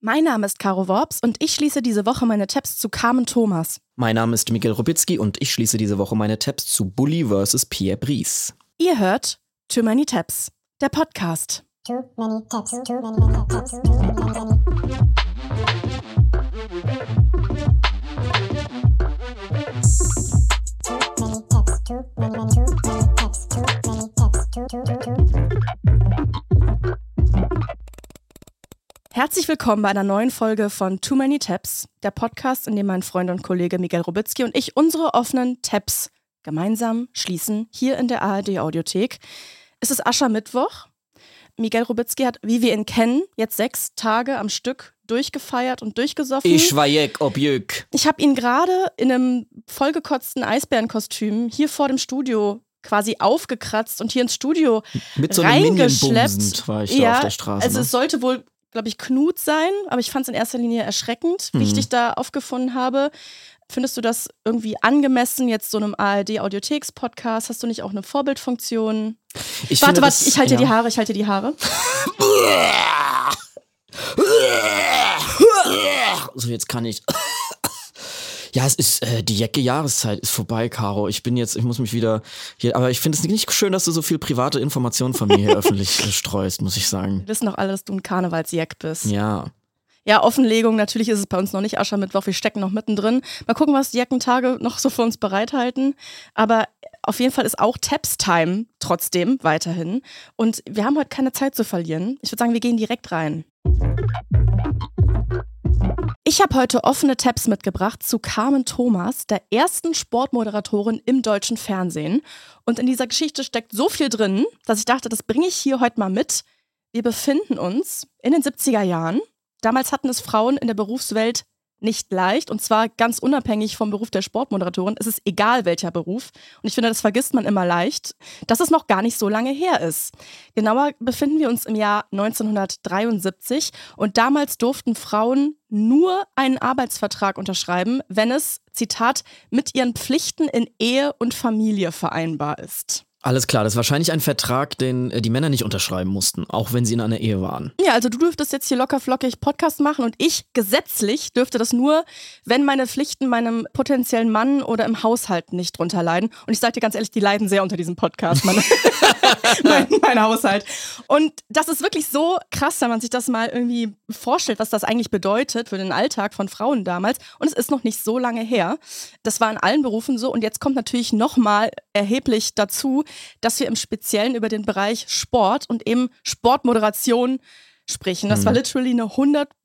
Mein Name ist Caro Worps und ich schließe diese Woche meine Tabs zu Carmen Thomas. Mein Name ist Miguel Robitzky und ich schließe diese Woche meine Tabs zu Bully vs. Pierre Brice. Ihr hört Too Many Tabs, der Podcast. Too many tabs, too many, many tabs, too many, many. Herzlich willkommen bei einer neuen Folge von Too Many Tabs, der Podcast, in dem mein Freund und Kollege Miguel Robitzky und ich unsere offenen Tabs gemeinsam schließen, hier in der ARD Audiothek. Es ist Aschermittwoch. Miguel Robitzky hat, wie wir ihn kennen, jetzt sechs Tage am Stück durchgefeiert und durchgesoffen. Ich war jeck, ob jück. Ich habe ihn gerade in einem vollgekotzten Eisbärenkostüm hier vor dem Studio quasi aufgekratzt und hier ins Studio Mit so reingeschleppt. war ich ja, da auf der Straße. Also ne? es sollte wohl, glaube ich, Knut sein, aber ich fand es in erster Linie erschreckend, wie ich Mhm. dich da aufgefunden habe. Findest du das irgendwie angemessen, jetzt so einem ARD-Audiotheks-Podcast? Hast du nicht auch eine Vorbildfunktion? ich warte, warte, ich halte dir die ja. Haare, ich halte dir die Haare. So, jetzt kann ich. Ja, es ist, äh, die Jacke Jahreszeit ist vorbei, Caro. Ich bin jetzt, ich muss mich wieder hier, aber ich finde es nicht schön, dass du so viel private Informationen von mir hier öffentlich äh, streust, muss ich sagen. Wir wissen doch alle, dass du ein Karnevalsjack bist. Ja. Ja, Offenlegung, natürlich ist es bei uns noch nicht Aschermittwoch, wir stecken noch mittendrin. Mal gucken, was die Jackentage noch so für uns bereithalten. Aber auf jeden Fall ist auch Taps-Time trotzdem weiterhin. Und wir haben heute keine Zeit zu verlieren. Ich würde sagen, wir gehen direkt rein. Ich habe heute offene Tabs mitgebracht zu Carmen Thomas, der ersten Sportmoderatorin im deutschen Fernsehen. Und in dieser Geschichte steckt so viel drin, dass ich dachte, das bringe ich hier heute mal mit. Wir befinden uns in den 70er Jahren. Damals hatten es Frauen in der Berufswelt nicht leicht und zwar ganz unabhängig vom Beruf der Sportmoderatorin. Es ist egal welcher Beruf und ich finde, das vergisst man immer leicht, dass es noch gar nicht so lange her ist. Genauer befinden wir uns im Jahr 1973 und damals durften Frauen nur einen Arbeitsvertrag unterschreiben, wenn es, Zitat, mit ihren Pflichten in Ehe und Familie vereinbar ist. Alles klar, das ist wahrscheinlich ein Vertrag, den äh, die Männer nicht unterschreiben mussten, auch wenn sie in einer Ehe waren. Ja, also du dürftest jetzt hier locker flockig Podcast machen und ich gesetzlich dürfte das nur, wenn meine Pflichten meinem potenziellen Mann oder im Haushalt nicht drunter leiden. Und ich sage dir ganz ehrlich, die leiden sehr unter diesem Podcast, meine, mein, mein Haushalt. Und das ist wirklich so krass, wenn man sich das mal irgendwie vorstellt, was das eigentlich bedeutet für den Alltag von Frauen damals. Und es ist noch nicht so lange her. Das war in allen Berufen so. Und jetzt kommt natürlich nochmal erheblich dazu, dass wir im Speziellen über den Bereich Sport und eben Sportmoderation sprechen. Das war literally eine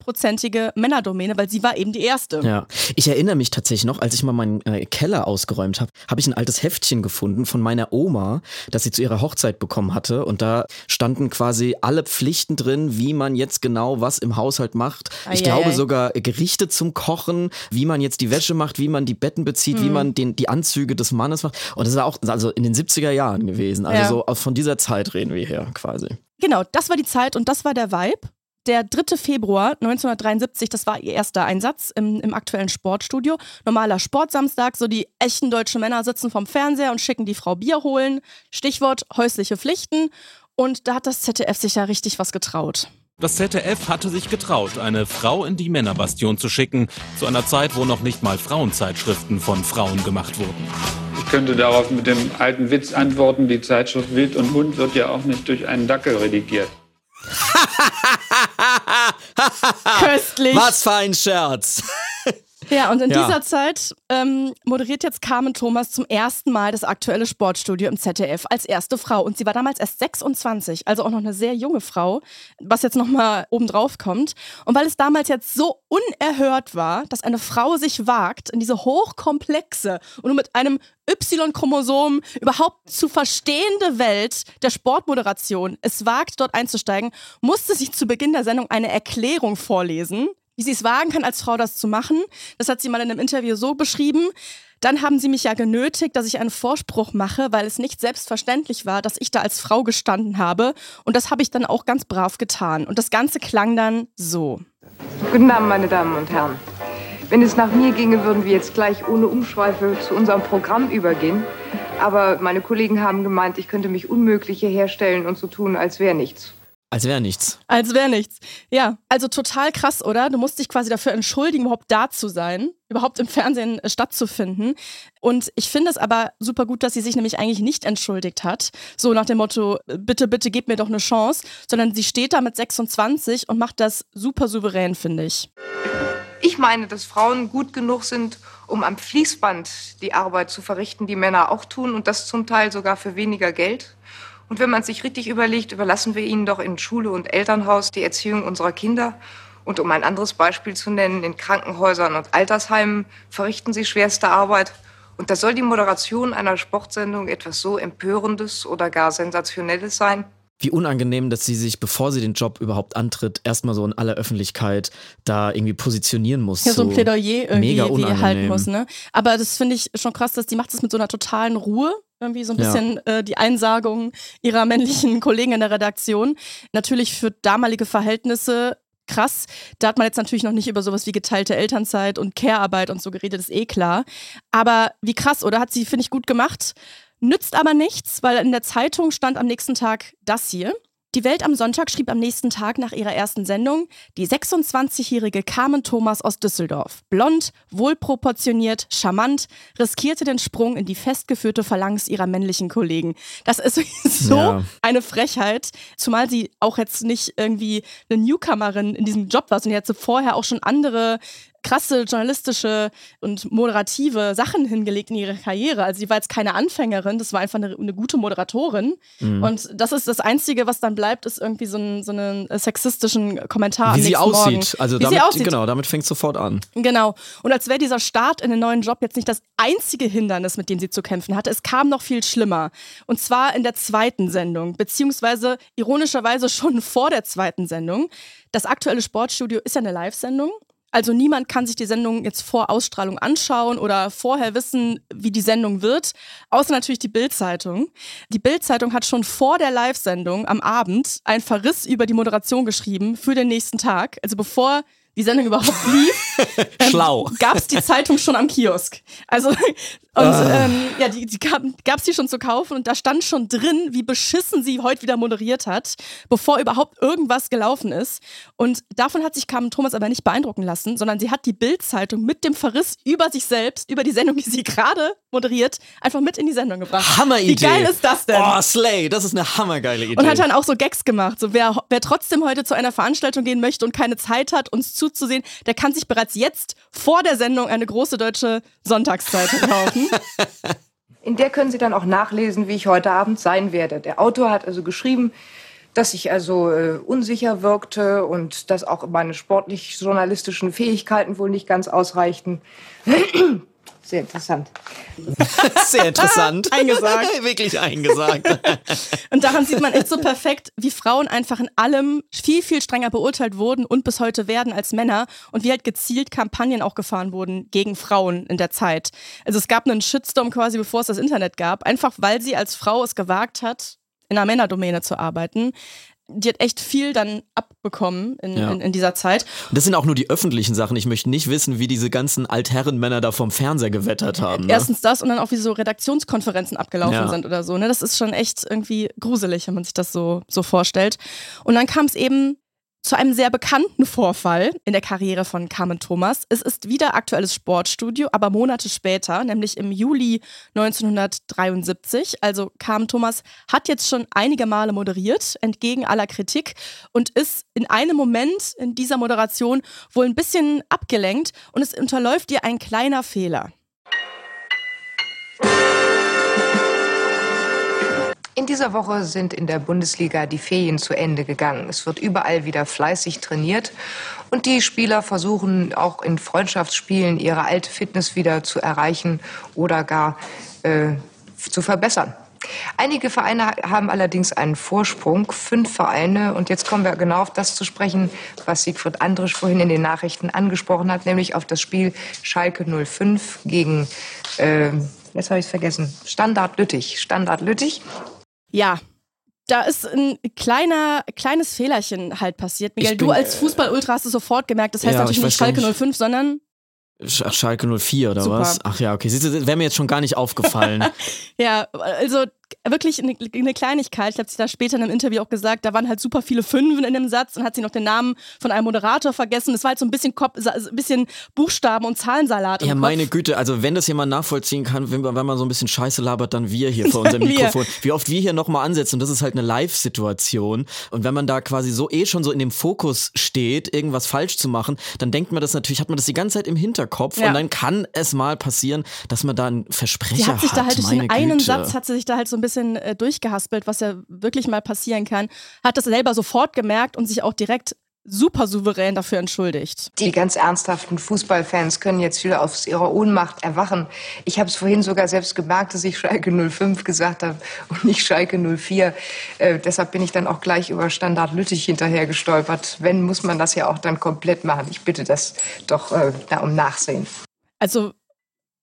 hundertprozentige Männerdomäne, weil sie war eben die erste. Ja, ich erinnere mich tatsächlich noch, als ich mal meinen äh, Keller ausgeräumt habe, habe ich ein altes Heftchen gefunden von meiner Oma, das sie zu ihrer Hochzeit bekommen hatte. Und da standen quasi alle Pflichten drin, wie man jetzt genau was im Haushalt macht. Ich Eieiei. glaube sogar Gerichte zum Kochen, wie man jetzt die Wäsche macht, wie man die Betten bezieht, Mhm. wie man den, die Anzüge des Mannes macht. Und das war auch also in den 70er Jahren gewesen. Also Ja. so aus- von dieser Zeit reden wir hier quasi. Genau, das war die Zeit und das war der Vibe. Der 3. Februar 1973, das war ihr erster Einsatz im, im aktuellen Sportstudio. Normaler Sportsamstag, so die echten deutschen Männer sitzen vom Fernseher und schicken die Frau Bier holen. Stichwort häusliche Pflichten. Und da hat das ZDF sich ja richtig was getraut. Das ZDF hatte sich getraut, eine Frau in die Männerbastion zu schicken, zu einer Zeit, wo noch nicht mal Frauenzeitschriften von Frauen gemacht wurden. Ich könnte darauf mit dem alten Witz antworten, die Zeitschrift Wild und Hund wird ja auch nicht durch einen Dackel redigiert. Köstlich. Was für ein Scherz! Ja, und in Ja. dieser Zeit ähm, moderiert jetzt Carmen Thomas zum ersten Mal das aktuelle Sportstudio im ZDF als erste Frau. Und sie war damals erst 26, also auch noch eine sehr junge Frau, was jetzt nochmal obendrauf kommt. Und weil es damals jetzt so unerhört war, dass eine Frau sich wagt, in diese hochkomplexe und nur mit einem Y-Chromosom überhaupt zu verstehende Welt der Sportmoderation es wagt, dort einzusteigen, musste sie zu Beginn der Sendung eine Erklärung vorlesen, wie sie es wagen kann, als Frau das zu machen. Das hat sie mal in einem Interview so beschrieben. Dann haben sie mich ja genötigt, dass ich einen Vorspruch mache, weil es nicht selbstverständlich war, dass ich da als Frau gestanden habe. Und das habe ich dann auch ganz brav getan. Und das Ganze klang dann so. Guten Abend, meine Damen und Herren. Wenn es nach mir ginge, würden wir jetzt gleich ohne Umschweife zu unserem Programm übergehen. Aber meine Kollegen haben gemeint, ich könnte mich unmöglich hierher stellen und so tun, als wäre nichts. Als wäre nichts. Als wäre nichts. Ja, also total krass, oder? Du musst dich quasi dafür entschuldigen, überhaupt da zu sein, überhaupt im Fernsehen äh, stattzufinden. Und ich finde es aber super gut, dass sie sich nämlich eigentlich nicht entschuldigt hat. So nach dem Motto, bitte, bitte gib mir doch eine Chance, sondern sie steht da mit 26 und macht das super souverän, finde ich. Ich meine, dass Frauen gut genug sind, um am Fließband die Arbeit zu verrichten, die Männer auch tun und das zum Teil sogar für weniger Geld. Und wenn man sich richtig überlegt, überlassen wir ihnen doch in Schule und Elternhaus die Erziehung unserer Kinder. Und um ein anderes Beispiel zu nennen, in Krankenhäusern und Altersheimen verrichten sie schwerste Arbeit. Und da soll die Moderation einer Sportsendung etwas so Empörendes oder gar Sensationelles sein? Wie unangenehm, dass sie sich, bevor sie den Job überhaupt antritt, erstmal so in aller Öffentlichkeit da irgendwie positionieren muss. Ja, so ein Plädoyer irgendwie mega wie halten unangenehm. muss, ne? Aber das finde ich schon krass, dass die macht das mit so einer totalen Ruhe. Irgendwie so ein bisschen äh, die Einsagung ihrer männlichen Kollegen in der Redaktion. Natürlich für damalige Verhältnisse krass. Da hat man jetzt natürlich noch nicht über sowas wie geteilte Elternzeit und Care-Arbeit und so geredet, ist eh klar. Aber wie krass, oder? Hat sie, finde ich, gut gemacht. Nützt aber nichts, weil in der Zeitung stand am nächsten Tag das hier. Die Welt am Sonntag schrieb am nächsten Tag nach ihrer ersten Sendung, die 26-jährige Carmen Thomas aus Düsseldorf, blond, wohlproportioniert, charmant, riskierte den Sprung in die festgeführte Phalanx ihrer männlichen Kollegen. Das ist so Ja. eine Frechheit, zumal sie auch jetzt nicht irgendwie eine Newcomerin in diesem Job war, sondern jetzt vorher auch schon andere krasse journalistische und moderative Sachen hingelegt in ihre Karriere. Also sie war jetzt keine Anfängerin, das war einfach eine, eine gute Moderatorin. Mhm. Und das ist das Einzige, was dann bleibt, ist irgendwie so, ein, so einen sexistischen Kommentar Wie sie aussieht. Morgen. Also Wie damit, sie aussieht. genau, damit fängt sofort an. Genau. Und als wäre dieser Start in den neuen Job jetzt nicht das einzige Hindernis, mit dem sie zu kämpfen hatte. Es kam noch viel schlimmer. Und zwar in der zweiten Sendung, beziehungsweise ironischerweise schon vor der zweiten Sendung. Das aktuelle Sportstudio ist ja eine Live-Sendung. Also niemand kann sich die Sendung jetzt vor Ausstrahlung anschauen oder vorher wissen, wie die Sendung wird, außer natürlich die Bild-Zeitung. Die Bild-Zeitung hat schon vor der Live-Sendung am Abend einen Verriss über die Moderation geschrieben für den nächsten Tag. Also bevor die Sendung überhaupt lief, Schlau. gab es die Zeitung schon am Kiosk. Also, und ähm, ja, die, die gab es die schon zu kaufen und da stand schon drin, wie beschissen sie heute wieder moderiert hat, bevor überhaupt irgendwas gelaufen ist. Und davon hat sich Carmen Thomas aber nicht beeindrucken lassen, sondern sie hat die Bild-Zeitung mit dem Verriss über sich selbst, über die Sendung, die sie gerade moderiert, einfach mit in die Sendung gebracht. Hammeridee. Wie geil ist das denn? Oh, Slay, das ist eine hammergeile Idee. Und hat dann auch so Gags gemacht. So, wer, wer trotzdem heute zu einer Veranstaltung gehen möchte und keine Zeit hat, uns zuzusehen, der kann sich bereits jetzt vor der Sendung eine große deutsche Sonntagszeitung kaufen. In der können Sie dann auch nachlesen, wie ich heute Abend sein werde. Der Autor hat also geschrieben, dass ich also äh, unsicher wirkte und dass auch meine sportlich-journalistischen Fähigkeiten wohl nicht ganz ausreichten. Sehr interessant. Sehr interessant. Eingesagt. Wirklich eingesagt. Und daran sieht man echt so perfekt, wie Frauen einfach in allem viel, viel strenger beurteilt wurden und bis heute werden als Männer und wie halt gezielt Kampagnen auch gefahren wurden gegen Frauen in der Zeit. Also es gab einen Shitstorm quasi, bevor es das Internet gab, einfach weil sie als Frau es gewagt hat, in einer Männerdomäne zu arbeiten. Die hat echt viel dann abbekommen in, Ja. in, in dieser Zeit. Das sind auch nur die öffentlichen Sachen. Ich möchte nicht wissen, wie diese ganzen Altherrenmänner da vom Fernseher gewettert haben. Ne? Erstens das und dann auch wie so Redaktionskonferenzen abgelaufen Ja. sind oder so. Ne? Das ist schon echt irgendwie gruselig, wenn man sich das so, so vorstellt. Und dann kam es eben zu einem sehr bekannten Vorfall in der Karriere von Carmen Thomas. Es ist wieder aktuelles Sportstudio, aber Monate später, nämlich im Juli 1973. Also Carmen Thomas hat jetzt schon einige Male moderiert, entgegen aller Kritik, und ist in einem Moment in dieser Moderation wohl ein bisschen abgelenkt und es unterläuft ihr ein kleiner Fehler. In dieser Woche sind in der Bundesliga die Ferien zu Ende gegangen. Es wird überall wieder fleißig trainiert und die Spieler versuchen auch in Freundschaftsspielen ihre alte Fitness wieder zu erreichen oder gar äh, zu verbessern. Einige Vereine haben allerdings einen Vorsprung, fünf Vereine. Und jetzt kommen wir genau auf das zu sprechen, was Siegfried Andrisch vorhin in den Nachrichten angesprochen hat, nämlich auf das Spiel Schalke 05 gegen, äh, jetzt habe ich es vergessen, Standard Lüttich. Standard Lüttich. Ja, da ist ein kleiner, kleines Fehlerchen halt passiert. Miguel, bin, du als äh, Fußball-Ultra hast es sofort gemerkt. Das heißt Ja, natürlich ich nicht Schalke nicht. 05, sondern Sch Schalke 04 oder Super. was? Ach ja, okay. Siehst du, wäre mir jetzt schon gar nicht aufgefallen. ja, also wirklich eine, eine Kleinigkeit. Ich habe sie da später in einem Interview auch gesagt, da waren halt super viele Fünfen in dem Satz und hat sie noch den Namen von einem Moderator vergessen. Es war halt so ein bisschen, Kopf, ein bisschen Buchstaben und Zahlensalat. Ja, meine Güte, also wenn das jemand nachvollziehen kann, wenn, wenn man so ein bisschen Scheiße labert, dann wir hier vor unserem Mikrofon. Wie oft wir hier nochmal ansetzen, das ist halt eine Live-Situation. Und wenn man da quasi so eh schon so in dem Fokus steht, irgendwas falsch zu machen, dann denkt man das natürlich, hat man das die ganze Zeit im Hinterkopf ja. und dann kann es mal passieren, dass man da einen Versprecher sie hat. Sich hat, da halt durch den einen Satz hat sie sich da halt so ein bisschen äh, durchgehaspelt, was ja wirklich mal passieren kann. Hat das selber sofort gemerkt und sich auch direkt super souverän dafür entschuldigt. Die ganz ernsthaften Fußballfans können jetzt wieder aus ihrer Ohnmacht erwachen. Ich habe es vorhin sogar selbst gemerkt, dass ich Schalke 05 gesagt habe und nicht Schalke 04. Äh, deshalb bin ich dann auch gleich über Standard Lüttich hinterher gestolpert. Wenn, muss man das ja auch dann komplett machen. Ich bitte das doch äh, da um Nachsehen. Also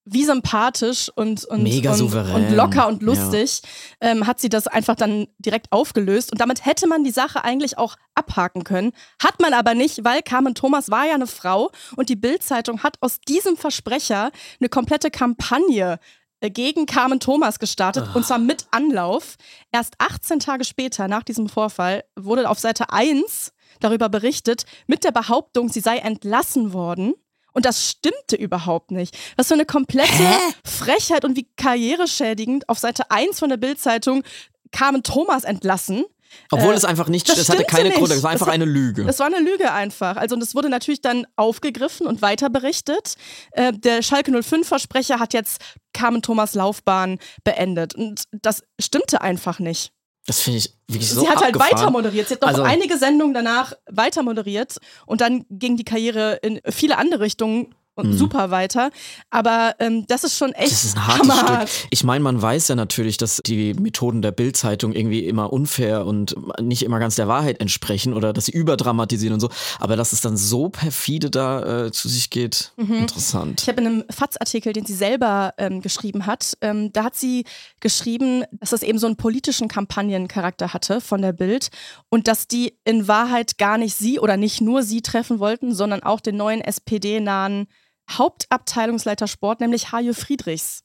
wie sympathisch und, und, und, und locker und lustig ja. ähm, hat sie das einfach dann direkt aufgelöst. Und damit hätte man die Sache eigentlich auch abhaken können. Hat man aber nicht, weil Carmen Thomas war ja eine Frau und die Bild-Zeitung hat aus diesem Versprecher eine komplette Kampagne äh, gegen Carmen Thomas gestartet Ach. und zwar mit Anlauf. Erst 18 Tage später, nach diesem Vorfall, wurde auf Seite 1 darüber berichtet, mit der Behauptung, sie sei entlassen worden. Und das stimmte überhaupt nicht. Was für eine komplette Hä? Frechheit und wie karriereschädigend auf Seite 1 von der Bildzeitung Carmen Thomas entlassen. Obwohl äh, es einfach nicht, es hatte keine Gründe, es war einfach war, eine Lüge. Es war eine Lüge einfach. Also und es wurde natürlich dann aufgegriffen und weiter berichtet. Äh, der Schalke 05-Versprecher hat jetzt Carmen Thomas Laufbahn beendet. Und das stimmte einfach nicht. Das finde ich wirklich so Sie hat abgefahren. halt weiter moderiert. Sie hat noch also, einige Sendungen danach weiter moderiert und dann ging die Karriere in viele andere Richtungen und mhm. super weiter. Aber ähm, das ist schon echt. Das ist ein hartes hammerhart. Stück. Ich meine, man weiß ja natürlich, dass die Methoden der Bildzeitung irgendwie immer unfair und nicht immer ganz der Wahrheit entsprechen oder dass sie überdramatisieren und so. Aber dass es dann so perfide da äh, zu sich geht, mhm. interessant. Ich habe in einem FATS-Artikel, den sie selber ähm, geschrieben hat, ähm, da hat sie geschrieben, dass das eben so einen politischen Kampagnencharakter hatte von der Bild und dass die in Wahrheit gar nicht sie oder nicht nur sie treffen wollten, sondern auch den neuen SPD-nahen Hauptabteilungsleiter Sport, nämlich Hajo Friedrichs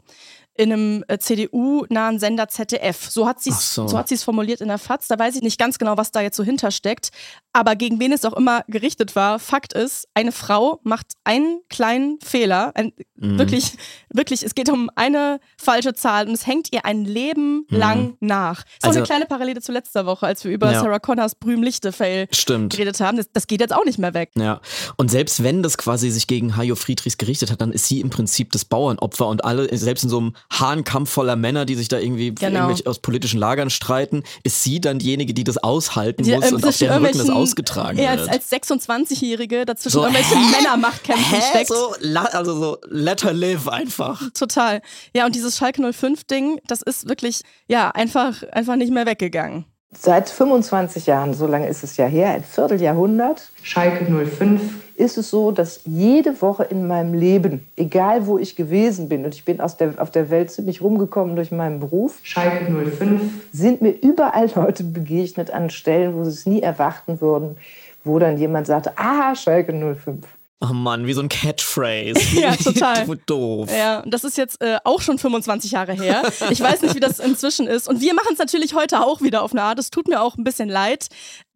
in einem äh, CDU-nahen Sender ZDF. So hat sie es so. so formuliert in der FAZ. Da weiß ich nicht ganz genau, was da jetzt so hintersteckt. Aber gegen wen es auch immer gerichtet war, Fakt ist, eine Frau macht einen kleinen Fehler. Ein, mhm. Wirklich, wirklich, es geht um eine falsche Zahl und es hängt ihr ein Leben mhm. lang nach. So also, eine kleine Parallele zu letzter Woche, als wir über ja. Sarah Connors Brühm-Lichte-Fail geredet haben. Das, das, geht jetzt auch nicht mehr weg. Ja. Und selbst wenn das quasi sich gegen Hajo Friedrichs gerichtet hat, dann ist sie im Prinzip das Bauernopfer und alle, selbst in so einem Hahnkampf voller Männer, die sich da irgendwie genau. aus politischen Lagern streiten, ist sie dann diejenige, die das aushalten die, muss und auf deren Rücken das ausgetragen wird. Als, als 26-Jährige dazwischen so, irgendwelche hä? Männermachtkämpfen steckt. So, also so, let her live einfach. Total. Ja, und dieses Schalke 05-Ding, das ist wirklich, ja, einfach, einfach nicht mehr weggegangen. Seit 25 Jahren, so lange ist es ja her, ein Vierteljahrhundert, Schalke 05, ist es so, dass jede Woche in meinem Leben, egal wo ich gewesen bin, und ich bin aus der, auf der Welt ziemlich rumgekommen durch meinen Beruf, Schalke 05, sind mir überall Leute begegnet an Stellen, wo sie es nie erwarten würden, wo dann jemand sagte, ah, Schalke 05. Oh Mann, wie so ein Catchphrase. ja, total. Doof. Ja, das ist jetzt äh, auch schon 25 Jahre her. Ich weiß nicht, wie das inzwischen ist. Und wir machen es natürlich heute auch wieder auf eine Art. Es tut mir auch ein bisschen leid.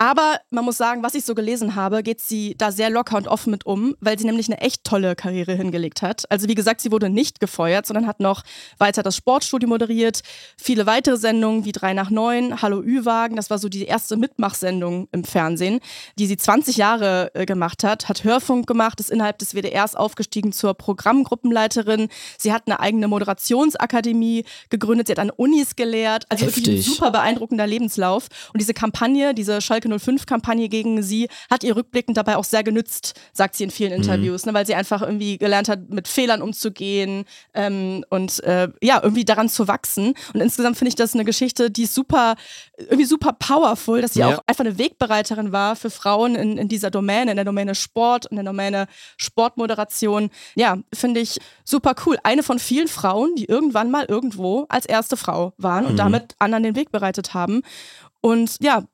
Aber man muss sagen, was ich so gelesen habe, geht sie da sehr locker und offen mit um, weil sie nämlich eine echt tolle Karriere hingelegt hat. Also wie gesagt, sie wurde nicht gefeuert, sondern hat noch weiter das Sportstudio moderiert, viele weitere Sendungen wie 3 nach 9, Hallo Ü-Wagen, das war so die erste Mitmachsendung im Fernsehen, die sie 20 Jahre äh, gemacht hat, hat Hörfunk gemacht, gemacht, ist innerhalb des WDRs aufgestiegen zur Programmgruppenleiterin. Sie hat eine eigene Moderationsakademie gegründet, sie hat an Unis gelehrt. Also Heftig. wirklich ein super beeindruckender Lebenslauf. Und diese Kampagne, diese Schalke 05-Kampagne gegen sie, hat ihr rückblickend dabei auch sehr genützt, sagt sie in vielen mhm. Interviews, mhm. ne, weil sie einfach irgendwie gelernt hat, mit Fehlern umzugehen ähm, und äh, ja, irgendwie daran zu wachsen. Und insgesamt finde ich das eine Geschichte, die ist super, irgendwie super powerful, dass sie ja. auch einfach eine Wegbereiterin war für Frauen in, in dieser Domäne, in der Domäne Sport, in der Domäne Sportmoderation. Ja, finde ich super cool. Eine von vielen Frauen, die irgendwann mal irgendwo als erste Frau waren und mhm. damit anderen den Weg bereitet haben. Und ja,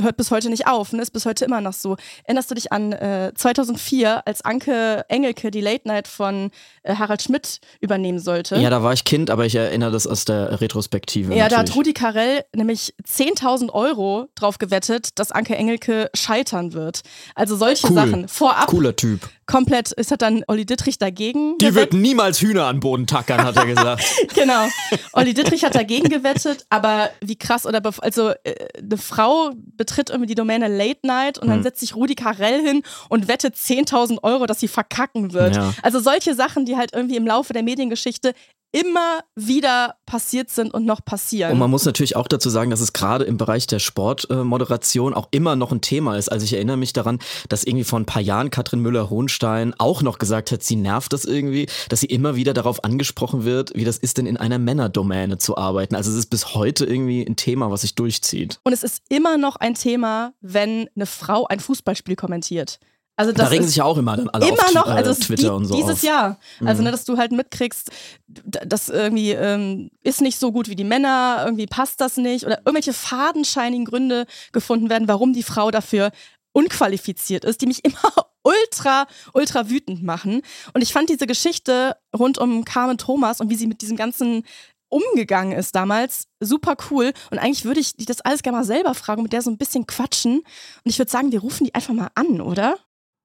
hört bis heute nicht auf, ne? ist bis heute immer noch so. Erinnerst du dich an äh, 2004, als Anke Engelke die Late Night von äh, Harald Schmidt übernehmen sollte? Ja, da war ich Kind, aber ich erinnere das aus der Retrospektive. Ja, natürlich. da hat Rudi Carell nämlich 10.000 Euro drauf gewettet, dass Anke Engelke scheitern wird. Also solche Cool. Sachen. Vorab Cooler Typ. Komplett, ist hat dann Olli Dittrich dagegen Die gewettet. wird niemals Hühner an Boden tackern, hat er gesagt. genau. Olli Dittrich hat dagegen gewettet, aber wie krass, oder also äh, eine Frau betritt irgendwie die Domäne Late Night und dann Hm. setzt sich Rudi Carell hin und wettet 10.000 Euro, dass sie verkacken wird. Ja. Also solche Sachen, die halt irgendwie im Laufe der Mediengeschichte immer wieder passiert sind und noch passieren. Und man muss natürlich auch dazu sagen, dass es gerade im Bereich der Sportmoderation auch immer noch ein Thema ist. Also ich erinnere mich daran, dass irgendwie vor ein paar Jahren Katrin Müller-Hohenstein auch noch gesagt hat, sie nervt das irgendwie, dass sie immer wieder darauf angesprochen wird, wie das ist denn in einer Männerdomäne zu arbeiten. Also es ist bis heute irgendwie ein Thema, was sich durchzieht. Und es ist immer noch ein Thema, wenn eine Frau ein Fußballspiel kommentiert. Also das da regen sich ja auch immer dann alle immer auf noch, äh, also es- Twitter die, und so dieses auf. Jahr. Also, Mhm. ne, dass du halt mitkriegst, das irgendwie ähm, ist nicht so gut wie die Männer, irgendwie passt das nicht oder irgendwelche fadenscheinigen Gründe gefunden werden, warum die Frau dafür unqualifiziert ist, die mich immer ultra, ultra wütend machen. Und ich fand diese Geschichte rund um Carmen Thomas und wie sie mit diesem ganzen umgegangen ist damals, super cool. Und eigentlich würde ich das alles gerne mal selber fragen, mit der so ein bisschen quatschen. Und ich würde sagen, wir rufen die einfach mal an, oder?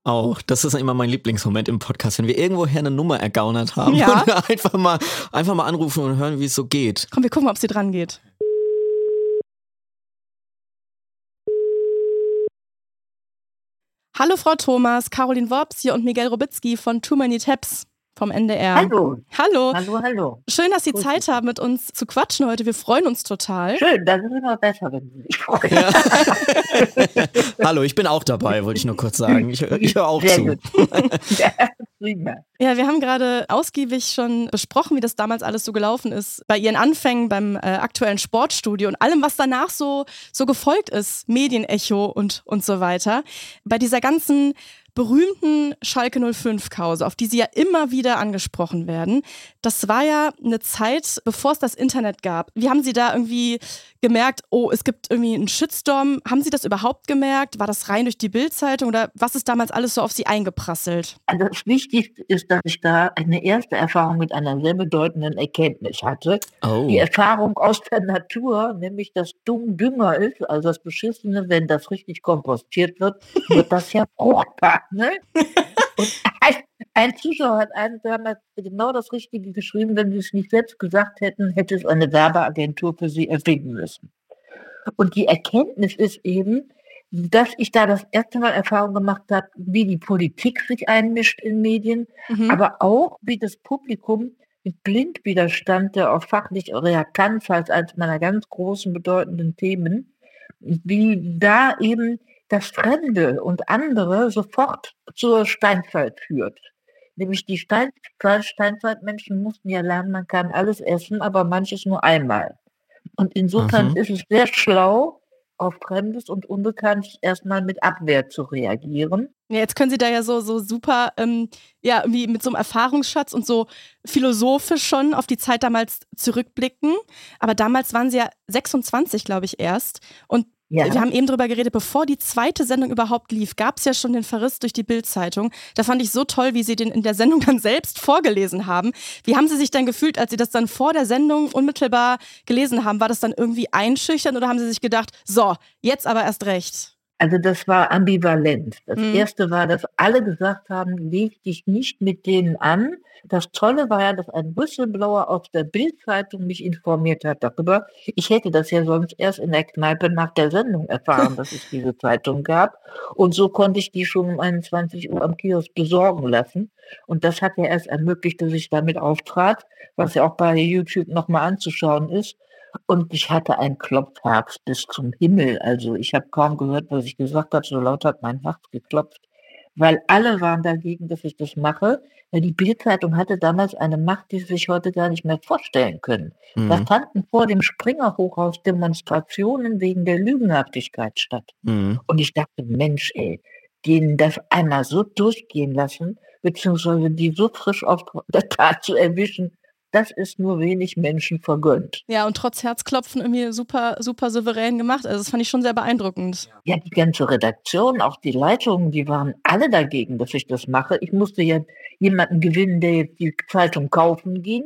Auch, das ist immer mein Lieblingsmoment im Podcast, wenn wir irgendwoher eine Nummer ergaunert haben Ja. und einfach mal, einfach mal anrufen und hören, wie es so geht. Komm, wir gucken ob sie dran geht. Hallo Frau Thomas, Caroline Worps hier und Miguel Robitzky von Too Many Tabs vom NDR. Hallo, Hallo. hallo, hallo. Schön, dass Sie Grüß Zeit haben, mit uns zu quatschen heute. Wir freuen uns total. Schön, das ist immer besser, wenn Sie sich freuen. Hallo, ich bin auch dabei, wollte ich nur kurz sagen. Ich, ich höre auch Sehr zu. Ja, prima. Ja, wir haben gerade ausgiebig schon besprochen, wie das damals alles so gelaufen ist. Bei Ihren Anfängen beim äh, aktuellen Sportstudio und allem, was danach so, so gefolgt ist. Medienecho und, und so weiter. Bei dieser ganzen berühmten Schalke 05-Kause, auf die Sie ja immer wieder angesprochen werden. Das war ja eine Zeit, bevor es das Internet gab. Wie haben Sie da irgendwie gemerkt, oh, es gibt irgendwie einen Shitstorm? Haben Sie das überhaupt gemerkt? War das rein durch die Bildzeitung oder was ist damals alles so auf Sie eingeprasselt? Also das Wichtigste ist, dass ich da eine erste Erfahrung mit einer sehr bedeutenden Erkenntnis hatte. Oh. Die Erfahrung aus der Natur, nämlich dass dumm Dünger ist, also das Beschissene, wenn das richtig kompostiert wird, wird das ja fruchtbar. Ne? Und ein, ein Zuschauer hat einen damals genau das Richtige geschrieben, wenn sie es nicht selbst gesagt hätten, hätte es eine Werbeagentur für sie erfinden müssen. Und die Erkenntnis ist eben, dass ich da das erste Mal Erfahrung gemacht habe, wie die Politik sich einmischt in Medien, Mhm. aber auch wie das Publikum mit Blindwiderstand, der auf fachlich Reaktanz als eines meiner ganz großen bedeutenden Themen, wie da eben das Fremde und andere sofort zur Steinzeit führt. Nämlich die Stein Steinzeitmenschen mussten ja lernen, man kann alles essen, aber manches nur einmal. Und insofern Mhm. ist es sehr schlau, auf Fremdes und Unbekanntes erstmal mit Abwehr zu reagieren. Ja, jetzt können Sie da ja so, so super, ähm, ja, irgendwie mit so einem Erfahrungsschatz und so philosophisch schon auf die Zeit damals zurückblicken. Aber damals waren Sie ja 26, glaube ich, erst. Und Ja. wir haben eben drüber geredet, bevor die zweite Sendung überhaupt lief, gab es ja schon den Verriss durch die Bild-Zeitung. Da fand ich so toll, wie Sie den in der Sendung dann selbst vorgelesen haben. Wie haben Sie sich dann gefühlt, als Sie das dann vor der Sendung unmittelbar gelesen haben? War das dann irgendwie einschüchtern oder haben Sie sich gedacht, so, jetzt aber erst recht? Also das war ambivalent. Das Mhm. erste war, dass alle gesagt haben, leg dich nicht mit denen an. Das Tolle war ja, dass ein Whistleblower aus der Bildzeitung mich informiert hat darüber. Ich hätte das ja sonst erst in der Kneipe nach der Sendung erfahren, dass es diese Zeitung gab. Und so konnte ich die schon um 21 Uhr am Kiosk besorgen lassen. Und das hat ja erst ermöglicht, dass ich damit auftrat, was ja auch bei YouTube nochmal anzuschauen ist. Und ich hatte ein Klopfherz bis zum Himmel. Also ich habe kaum gehört, was ich gesagt habe. So laut hat mein Herz geklopft. Weil alle waren dagegen, dass ich das mache. Weil die Bildzeitung hatte damals eine Macht, die sie sich heute gar nicht mehr vorstellen können. Da Mhm. fanden vor dem Springerhochhaus Demonstrationen wegen der Lügenhaftigkeit statt. Mhm. Und ich dachte, Mensch, ey, denen das einmal so durchgehen lassen, beziehungsweise die so frisch auf der Tat zu erwischen, das ist nur wenig Menschen vergönnt. Ja, und trotz Herzklopfen irgendwie super, super souverän gemacht. Also das fand ich schon sehr beeindruckend. Ja, die ganze Redaktion, auch die Leitungen, die waren alle dagegen, dass ich das mache. Ich musste ja jemanden gewinnen, der jetzt die Zeitung kaufen ging.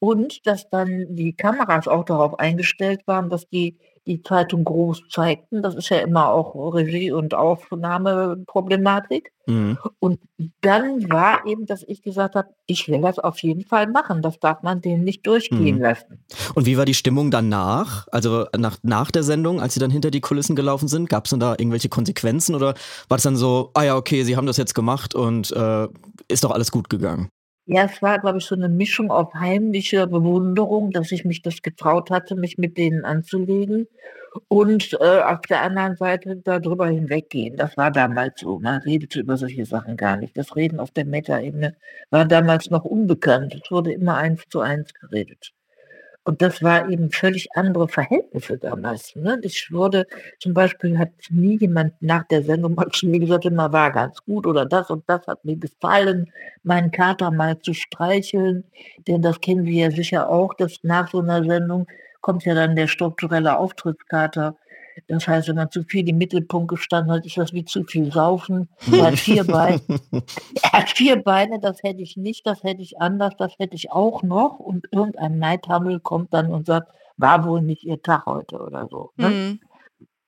Und dass dann die Kameras auch darauf eingestellt waren, dass die die Zeitung groß zeigten. Das ist ja immer auch Regie- und Aufnahmeproblematik. Mhm. Und dann war eben, dass ich gesagt habe, ich will das auf jeden Fall machen. Das darf man denen nicht durchgehen mhm. lassen. Und wie war die Stimmung danach? Also nach, nach der Sendung, als sie dann hinter die Kulissen gelaufen sind? Gab es dann da irgendwelche Konsequenzen oder war es dann so, ah ja, okay, sie haben das jetzt gemacht und äh, ist doch alles gut gegangen? Ja, es war, glaube ich, so eine Mischung auf heimlicher Bewunderung, dass ich mich das getraut hatte, mich mit denen anzulegen und äh, auf der anderen Seite darüber hinweggehen. Das war damals so. Man redete über solche Sachen gar nicht. Das Reden auf der Meta-Ebene war damals noch unbekannt. Es wurde immer eins zu eins geredet. Und das war eben völlig andere Verhältnisse damals. Ne? Ich wurde, zum Beispiel hat nie jemand nach der Sendung mal zu mir gesagt, immer war ganz gut oder das und das hat mir gefallen, meinen Kater mal zu streicheln. Denn das kennen wir ja sicher auch, dass nach so einer Sendung kommt ja dann der strukturelle Auftrittskater das heißt, wenn man zu viel im Mittelpunkt gestanden hat, ist das wie zu viel Saufen. Er hat vier Beine. er hat vier Beine, das hätte ich nicht, das hätte ich anders, das hätte ich auch noch. Und irgendein Neidhammel kommt dann und sagt, war wohl nicht ihr Tag heute oder so. Ne? Mhm.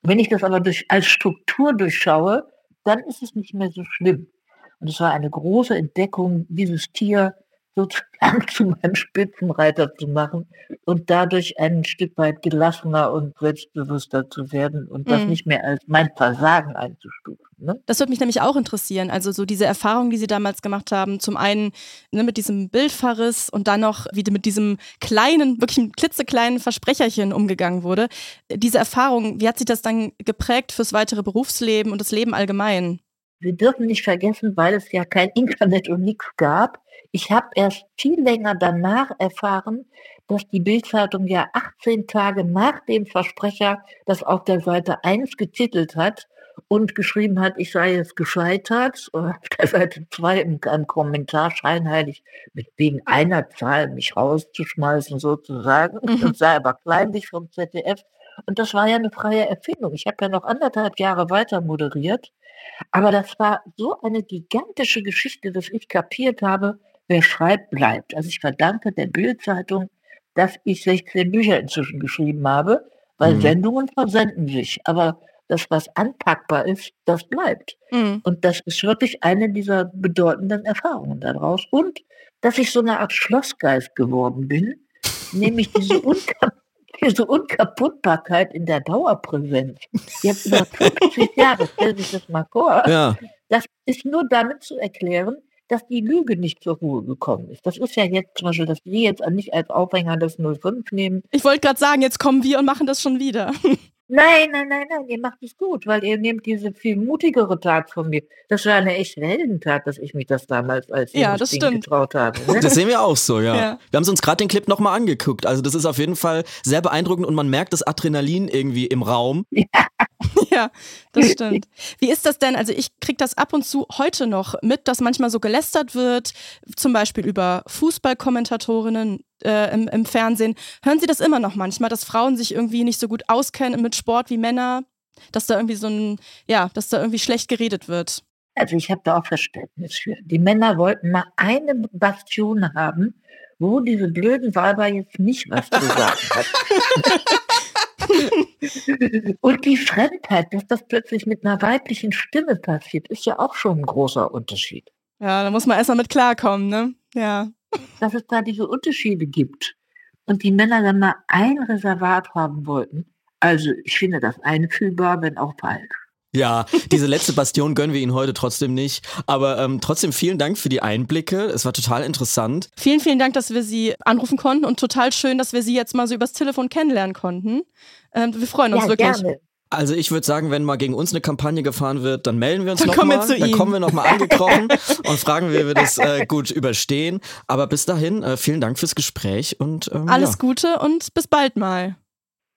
Wenn ich das aber durch, als Struktur durchschaue, dann ist es nicht mehr so schlimm. Und es war eine große Entdeckung, dieses Tier sozusagen zu meinem Spitzenreiter zu machen und dadurch ein Stück weit gelassener und selbstbewusster zu werden und das mhm. nicht mehr als mein Versagen einzustufen. Ne? Das würde mich nämlich auch interessieren. Also so diese Erfahrung, die Sie damals gemacht haben, zum einen ne, mit diesem Bildverriss und dann noch, wie mit diesem kleinen, wirklich klitzekleinen Versprecherchen umgegangen wurde. Diese Erfahrung, wie hat sich das dann geprägt fürs weitere Berufsleben und das Leben allgemein? Wir dürfen nicht vergessen, weil es ja kein Internet und nichts gab, ich habe erst viel länger danach erfahren, dass die Bildzeitung ja 18 Tage nach dem Versprecher das auf der Seite 1 getitelt hat und geschrieben hat, ich sei jetzt gescheitert. Auf der Seite 2 in einem Kommentar scheinheilig mit wegen einer Zahl mich rauszuschmeißen sozusagen. Mhm. Das sei aber kleinlich vom ZDF. Und das war ja eine freie Erfindung. Ich habe ja noch anderthalb Jahre weiter moderiert. Aber das war so eine gigantische Geschichte, dass ich kapiert habe, wer schreibt, bleibt. Also ich verdanke der Bildzeitung, dass ich 16 Bücher inzwischen geschrieben habe, weil mhm. Sendungen versenden sich. Aber das, was anpackbar ist, das bleibt. Mhm. Und das ist wirklich eine dieser bedeutenden Erfahrungen daraus. Und dass ich so eine Art Schlossgeist geworden bin, nämlich diese, Unka diese Unkaputtbarkeit in der Dauerpräsenz. Jetzt über 50 Jahre, stell sich das mal vor. Ja. Das ist nur damit zu erklären, dass die Lüge nicht zur Ruhe gekommen ist. Das ist ja jetzt zum Beispiel, dass wir jetzt nicht als Aufhänger das 05 nehmen. Ich wollte gerade sagen, jetzt kommen wir und machen das schon wieder. Nein, nein, nein, nein, ihr macht es gut, weil ihr nehmt diese viel mutigere Tat von mir. Das war eine echte Heldentat, dass ich mich das damals als ja, das stimmt. getraut habe. Ne? Das sehen wir auch so, ja. ja. Wir haben uns gerade den Clip nochmal angeguckt. Also das ist auf jeden Fall sehr beeindruckend und man merkt das Adrenalin irgendwie im Raum. Ja. ja, das stimmt. Wie ist das denn? Also ich kriege das ab und zu heute noch mit, dass manchmal so gelästert wird, zum Beispiel über Fußballkommentatorinnen, äh, im, im Fernsehen. Hören Sie das immer noch manchmal, dass Frauen sich irgendwie nicht so gut auskennen mit Sport wie Männer? Dass da irgendwie so ein, ja, dass da irgendwie schlecht geredet wird? Also ich habe da auch Verständnis für. Die Männer wollten mal eine Bastion haben, wo diese blöden Weiber jetzt nicht was zu sagen hat. Und die Fremdheit, dass das plötzlich mit einer weiblichen Stimme passiert, ist ja auch schon ein großer Unterschied. Ja, da muss man erstmal mit klarkommen, ne? Ja dass es da diese Unterschiede gibt und die Männer dann mal ein Reservat haben wollten. Also ich finde das einfühlbar, wenn auch falsch. Ja, diese letzte Bastion gönnen wir Ihnen heute trotzdem nicht. Aber ähm, trotzdem vielen Dank für die Einblicke. Es war total interessant. Vielen, vielen Dank, dass wir Sie anrufen konnten und total schön, dass wir Sie jetzt mal so übers Telefon kennenlernen konnten. Ähm, wir freuen uns ja, wirklich. Gerne. Also ich würde sagen, wenn mal gegen uns eine Kampagne gefahren wird, dann melden wir uns nochmal. Dann ihm. kommen wir nochmal angekrochen und fragen, wie wir das äh, gut überstehen. Aber bis dahin, äh, vielen Dank fürs Gespräch und ähm, alles ja. Gute und bis bald mal.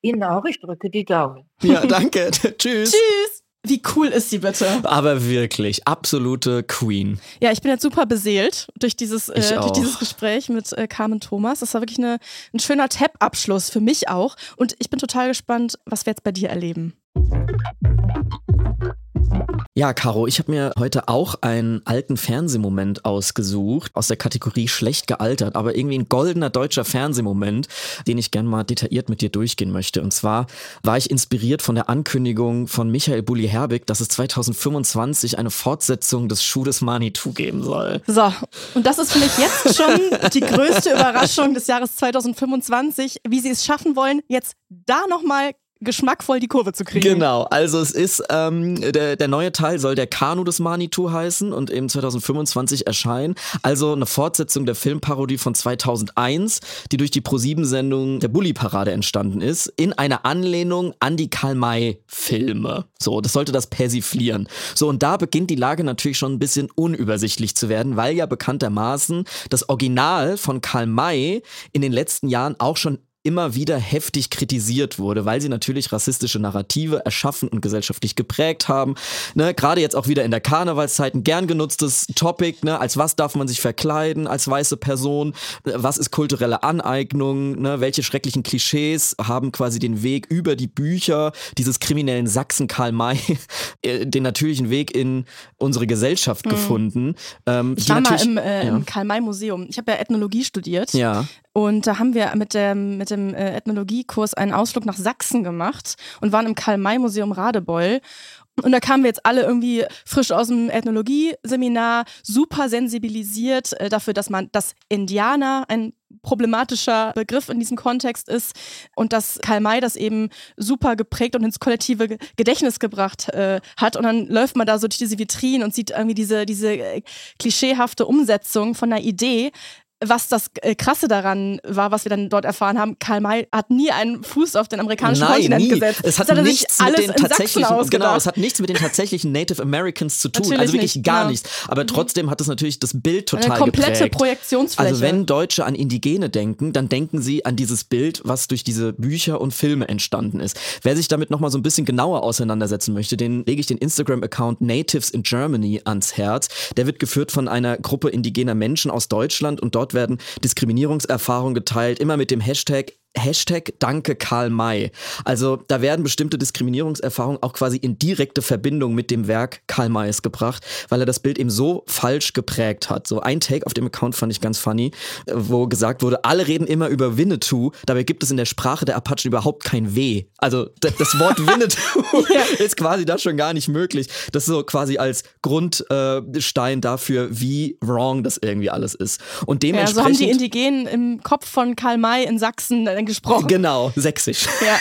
Ihnen auch, ich drücke die Daumen. Ja, danke. Tschüss. Tschüss. Wie cool ist sie bitte? Aber wirklich, absolute Queen. Ja, ich bin jetzt super beseelt durch dieses, äh, durch dieses Gespräch mit äh, Carmen Thomas. Das war wirklich eine, ein schöner Tab-Abschluss für mich auch. Und ich bin total gespannt, was wir jetzt bei dir erleben. Ja, Caro, ich habe mir heute auch einen alten Fernsehmoment ausgesucht, aus der Kategorie schlecht gealtert, aber irgendwie ein goldener deutscher Fernsehmoment, den ich gern mal detailliert mit dir durchgehen möchte. Und zwar war ich inspiriert von der Ankündigung von Michael Bulli-Herbig, dass es 2025 eine Fortsetzung des Schuh des Manitou geben soll. So, und das ist für mich jetzt schon die größte Überraschung des Jahres 2025, wie sie es schaffen wollen, jetzt da nochmal geschmackvoll die Kurve zu kriegen. Genau, also es ist, ähm, der, der neue Teil soll der Kanu des Manitou heißen und eben 2025 erscheinen. Also eine Fortsetzung der Filmparodie von 2001, die durch die Pro-7-Sendung der Bully-Parade entstanden ist, in einer Anlehnung an die Karl-May-Filme. So, das sollte das persiflieren. So, und da beginnt die Lage natürlich schon ein bisschen unübersichtlich zu werden, weil ja bekanntermaßen das Original von Karl May in den letzten Jahren auch schon immer wieder heftig kritisiert wurde, weil sie natürlich rassistische Narrative erschaffen und gesellschaftlich geprägt haben. Ne, Gerade jetzt auch wieder in der Karnevalszeit ein gern genutztes Topic. Ne, als was darf man sich verkleiden als weiße Person? Was ist kulturelle Aneignung? Ne, welche schrecklichen Klischees haben quasi den Weg über die Bücher dieses kriminellen Sachsen Karl May äh, den natürlichen Weg in unsere Gesellschaft gefunden? Ähm, Mhm. Ich war mal im, äh, ja. im Karl-May-Museum. Ich habe ja Ethnologie studiert. ja. Und da haben wir mit dem, mit dem äh, Ethnologiekurs einen Ausflug nach Sachsen gemacht und waren im Karl-May-Museum Radebeul. Und da kamen wir jetzt alle irgendwie frisch aus dem Ethnologie-Seminar, super sensibilisiert äh, dafür, dass man, dass Indianer ein problematischer Begriff in diesem Kontext ist und dass Karl May das eben super geprägt und ins kollektive Ge- Gedächtnis gebracht äh, hat. Und dann läuft man da so durch diese Vitrinen und sieht irgendwie diese, diese äh, klischeehafte Umsetzung von einer Idee. Was das äh, Krasse daran war, was wir dann dort erfahren haben, Karl May hat nie einen Fuß auf den amerikanischen Nein, Kontinent nie. gesetzt. Es hat sich nichts mit den tatsächlichen, genau, es hat nichts mit den tatsächlichen Native Americans zu tun. Natürlich also wirklich nicht, gar genau. nichts. Aber trotzdem hat es natürlich das Bild total Eine komplette geprägt. Projektionsfläche. Also wenn Deutsche an Indigene denken, dann denken sie an dieses Bild, was durch diese Bücher und Filme entstanden ist. Wer sich damit nochmal so ein bisschen genauer auseinandersetzen möchte, den lege ich den Instagram-Account Natives in Germany ans Herz. Der wird geführt von einer Gruppe indigener Menschen aus Deutschland und dort werden. Diskriminierungserfahrungen geteilt, immer mit dem Hashtag Hashtag Danke Karl May. Also da werden bestimmte Diskriminierungserfahrungen auch quasi in direkte Verbindung mit dem Werk Karl Mays gebracht, weil er das Bild eben so falsch geprägt hat. So ein Take auf dem Account fand ich ganz funny, äh, wo gesagt wurde, alle reden immer über Winnetou, dabei gibt es in der Sprache der Apachen überhaupt kein W. Also das Wort Winnetou ist quasi da schon gar nicht möglich. Das ist so quasi als Grundstein dafür, wie wrong das irgendwie alles ist. Und ja, dementsprechend... so haben die Indigenen im Kopf von Karl May in Sachsen äh, gesprochen. Genau, sächsisch. Ja.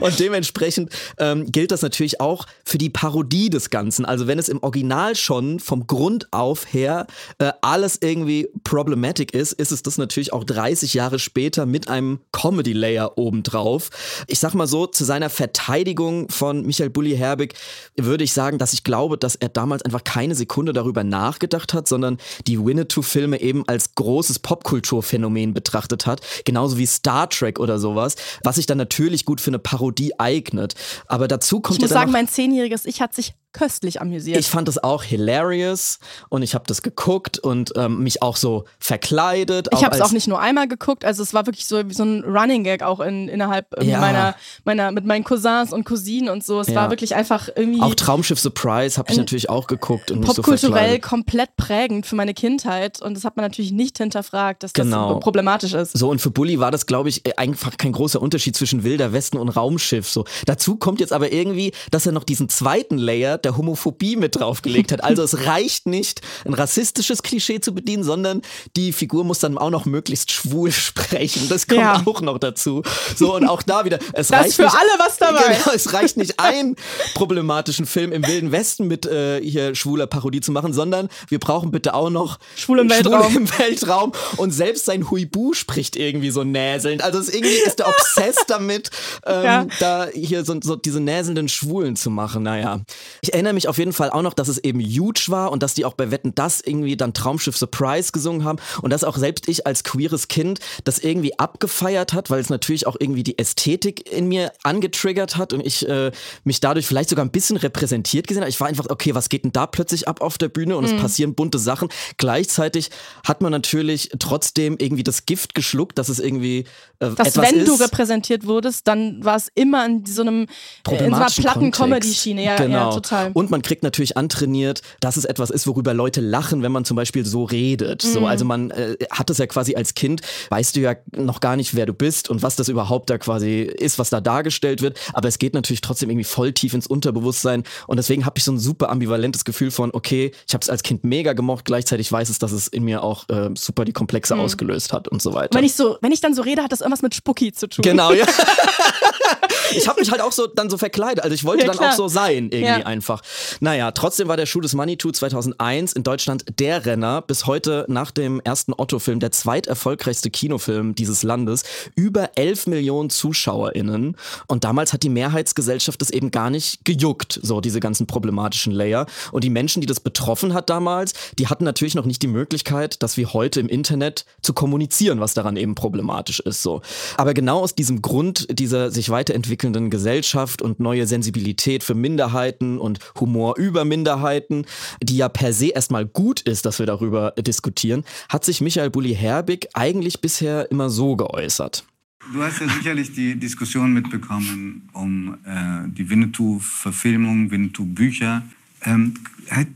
Und dementsprechend ähm, gilt das natürlich auch für die Parodie des Ganzen. Also wenn es im Original schon vom Grund auf her äh, alles irgendwie problematic ist, ist es das natürlich auch 30 Jahre später mit einem Comedy-Layer obendrauf. Ich sag mal so, zu seiner Verteidigung von Michael Bulli-Herbig würde ich sagen, dass ich glaube, dass er damals einfach keine Sekunde darüber nachgedacht hat, sondern die Winnetou-Filme eben als großes Popkulturphänomen betrachtet hat. Genauso wie Star Trek oder sowas, was sich dann natürlich gut für eine Parodie eignet. Aber dazu kommt Ich muss ja sagen, mein zehnjähriges Ich hat sich köstlich amüsiert. ich fand es auch hilarious und ich habe das geguckt und ähm, mich auch so verkleidet. Ich habe es auch nicht nur einmal geguckt, also es war wirklich so wie so ein Running Gag auch in, innerhalb irgendwie Ja. meiner, meiner, mit meinen Cousins und Cousinen und so. Es Ja. war wirklich einfach irgendwie Auch Traumschiff Surprise habe ich natürlich auch geguckt und so popkulturell verkleidet. komplett prägend für meine Kindheit und das hat man natürlich nicht hinterfragt, dass Genau. das problematisch ist. So, und für Bully war das, glaube ich, äh, einfach kein großer Unterschied zwischen Wilder Westen und Raumschiff. So. Dazu kommt jetzt aber irgendwie, dass er noch diesen zweiten Layer der Homophobie mit draufgelegt hat. Also es reicht nicht, ein rassistisches Klischee zu bedienen, sondern die Figur muss dann auch noch möglichst schwul sprechen. Das kommt Ja. auch noch dazu. So, und auch da wieder, es Da reicht ist für nicht, alle was dabei. Genau, es reicht nicht, einen problematischen Film im Wilden Westen mit äh, hier schwuler Parodie zu machen, sondern wir brauchen bitte auch noch Schwul im Weltraum. im Weltraum. Und selbst sein Huibu spricht irgendwie so näselnd. Also es ist irgendwie ist der obsessed damit, ähm, Ja. da hier so, so diese näselnden Schwulen zu machen. Naja. Ich ich erinnere mich auf jeden Fall auch noch, dass es eben huge war und dass die auch bei Wetten das irgendwie dann Traumschiff Surprise gesungen haben und dass auch selbst ich als queeres Kind das irgendwie abgefeiert hat, weil es natürlich auch irgendwie die Ästhetik in mir angetriggert hat und ich äh, mich dadurch vielleicht sogar ein bisschen repräsentiert gesehen habe. Ich war einfach, okay, was geht denn da plötzlich ab auf der Bühne und mhm. es passieren bunte Sachen. Gleichzeitig hat man natürlich trotzdem irgendwie das Gift geschluckt, dass es irgendwie äh, dass wenn ist. du repräsentiert wurdest, dann war es immer in so einem in so einer platten Comedy-Schiene. Ja, genau. ja, total. Und man kriegt natürlich antrainiert, dass es etwas ist, worüber Leute lachen, wenn man zum Beispiel so redet. Mhm. So, also man äh, hat es ja quasi als Kind, weißt du ja noch gar nicht, wer du bist und was das überhaupt da quasi ist, was da dargestellt wird. Aber es geht natürlich trotzdem irgendwie voll tief ins Unterbewusstsein. Und deswegen habe ich so ein super ambivalentes Gefühl von, okay, ich habe es als Kind mega gemocht, gleichzeitig weiß es, dass es in mir auch äh, super die Komplexe mhm. ausgelöst hat und so weiter. Wenn ich so, wenn ich dann so rede, hat das irgendwas mit Spucki zu tun. Genau, ja. ich habe mich halt auch so dann so verkleidet. Also ich wollte ja, dann auch so sein, irgendwie ja. einfach. Naja, trotzdem war der Schuh des Manitou 2001 in Deutschland der Renner. Bis heute nach dem ersten Otto-Film der zweiterfolgreichste Kinofilm dieses Landes. Über 11 Millionen ZuschauerInnen. Und damals hat die Mehrheitsgesellschaft das eben gar nicht gejuckt, so diese ganzen problematischen Layer. Und die Menschen, die das betroffen hat damals, die hatten natürlich noch nicht die Möglichkeit, dass wie heute im Internet zu kommunizieren, was daran eben problematisch ist. So. Aber genau aus diesem Grund dieser sich weiterentwickelnden Gesellschaft und neue Sensibilität für Minderheiten und Humor über Minderheiten, die ja per se erstmal gut ist, dass wir darüber diskutieren, hat sich Michael Bulli-Herbig eigentlich bisher immer so geäußert. Du hast ja sicherlich die Diskussion mitbekommen um äh, die Winnetou-Verfilmung, Winnetou-Bücher. Ähm,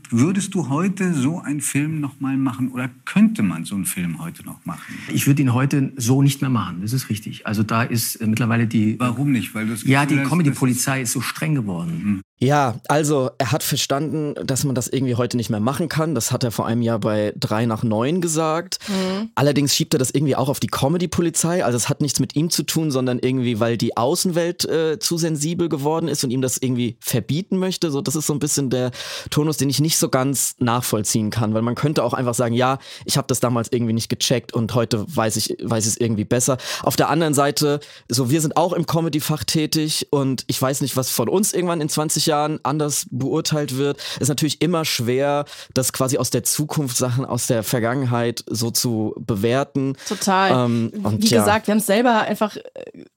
würdest du heute so einen Film noch mal machen oder könnte man so einen Film heute noch machen? Ich würde ihn heute so nicht mehr machen, das ist richtig. Also da ist äh, mittlerweile die... Warum nicht? Weil das ja, die Comedy-Polizei ist so streng geworden. Mhm. Ja, also er hat verstanden, dass man das irgendwie heute nicht mehr machen kann. Das hat er vor einem Jahr bei 3 nach 9 gesagt. Mhm. Allerdings schiebt er das irgendwie auch auf die Comedy-Polizei. Also es hat nichts mit ihm zu tun, sondern irgendwie, weil die Außenwelt äh, zu sensibel geworden ist und ihm das irgendwie verbieten möchte. So, das ist so ein bisschen der Tonus, den ich nicht so ganz nachvollziehen kann, weil man könnte auch einfach sagen, ja, ich habe das damals irgendwie nicht gecheckt und heute weiß ich weiß es irgendwie besser. Auf der anderen Seite, so wir sind auch im Comedy-Fach tätig und ich weiß nicht, was von uns irgendwann in 20 Jahren anders beurteilt wird, ist natürlich immer schwer, das quasi aus der Zukunft Sachen aus der Vergangenheit so zu bewerten. Total. Ähm, und Wie ja. gesagt, wir haben es selber einfach äh,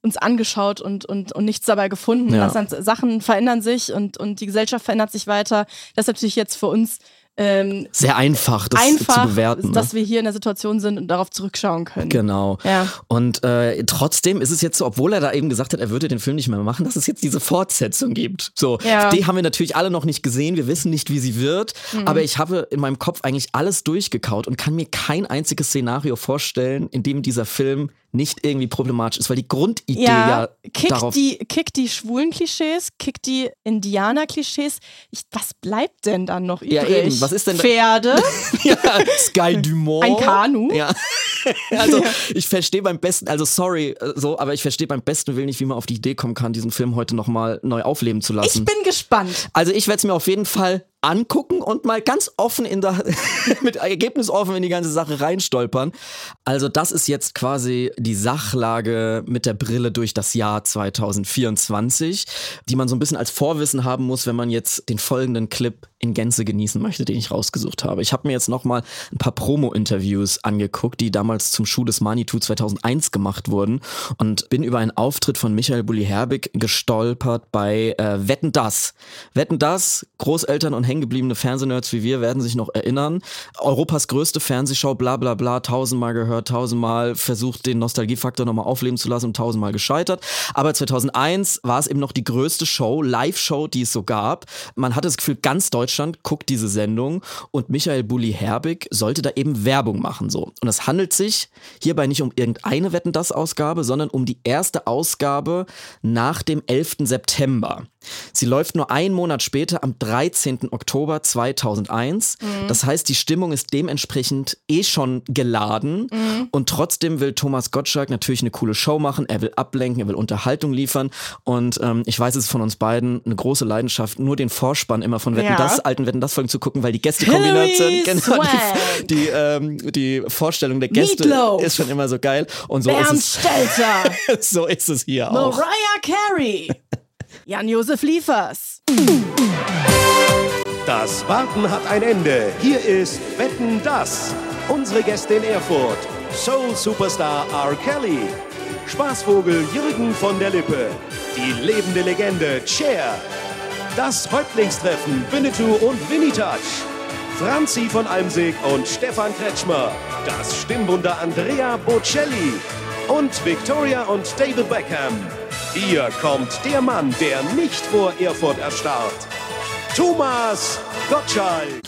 uns angeschaut und, und, und nichts dabei gefunden. Ja. Sachen verändern sich und, und die Gesellschaft verändert sich weiter. Das ist natürlich jetzt für uns ähm, sehr einfach, das einfach, zu bewerten. Dass ne? wir hier in der Situation sind und darauf zurückschauen können. Genau. Ja. Und äh, trotzdem ist es jetzt so, obwohl er da eben gesagt hat, er würde den Film nicht mehr machen, dass es jetzt diese Fortsetzung gibt. So, ja. die haben wir natürlich alle noch nicht gesehen. Wir wissen nicht, wie sie wird. Mhm. Aber ich habe in meinem Kopf eigentlich alles durchgekaut und kann mir kein einziges Szenario vorstellen, in dem dieser Film nicht irgendwie problematisch ist, weil die Grundidee ja, ja kickt darauf... Die, kickt die schwulen Klischees, kickt die Indianer-Klischees. Was bleibt denn dann noch übrig? Ja eben, was ist denn... Pferde? ja, Sky Dumont. Ein Kanu. Ja. also ich verstehe beim besten, also sorry, äh, so, aber ich verstehe beim besten Willen nicht, wie man auf die Idee kommen kann, diesen Film heute nochmal neu aufleben zu lassen. Ich bin gespannt. Also ich werde es mir auf jeden Fall angucken und mal ganz offen in der, mit Ergebnis offen in die ganze Sache reinstolpern. Also das ist jetzt quasi die Sachlage mit der Brille durch das Jahr 2024, die man so ein bisschen als Vorwissen haben muss, wenn man jetzt den folgenden Clip in Gänze genießen möchte, den ich rausgesucht habe. Ich habe mir jetzt nochmal ein paar Promo-Interviews angeguckt, die damals zum Schuh des Manitou 2001 gemacht wurden und bin über einen Auftritt von Michael Bulli-Herbig gestolpert bei äh, Wetten Das. Wetten Das, Großeltern und hängengebliebene Fernsehnerds wie wir werden sich noch erinnern. Europas größte Fernsehshow, bla bla bla, tausendmal gehört, tausendmal versucht, den Nostalgiefaktor nochmal aufleben zu lassen und tausendmal gescheitert. Aber 2001 war es eben noch die größte Show, Live-Show, die es so gab. Man hatte das Gefühl, ganz Deutschland guckt diese Sendung und Michael Bulli-Herbig sollte da eben Werbung machen. So. Und es handelt sich hierbei nicht um irgendeine Wetten das Ausgabe, sondern um die erste Ausgabe nach dem 11. September. Sie läuft nur einen Monat später am 13. Oktober 2001. Mhm. Das heißt, die Stimmung ist dementsprechend eh schon geladen mhm. und trotzdem will Thomas Gottschalk natürlich eine coole Show machen. Er will ablenken, er will Unterhaltung liefern und ähm, ich weiß es ist von uns beiden eine große Leidenschaft, nur den Vorspann immer von Wetten ja. das, alten Wetten das Folgen zu gucken, weil die Gästekombination, genau, die, die, ähm, die, Vorstellung der Gäste Meatloaf. ist schon immer so geil und so Bernd ist es. So ist es hier auch. Mariah Carey. Jan-Josef Liefers. Das Warten hat ein Ende. Hier ist Wetten das. Unsere Gäste in Erfurt. Soul Superstar R. Kelly. Spaßvogel Jürgen von der Lippe. Die lebende Legende Cher. Das Häuptlingstreffen Winnetou und Winnie Touch. Franzi von Almsig und Stefan Kretschmer. Das Stimmwunder Andrea Bocelli. Und Victoria und David Beckham. Hier kommt der Mann, der nicht vor Erfurt erstarrt. Thomas Gottschalk.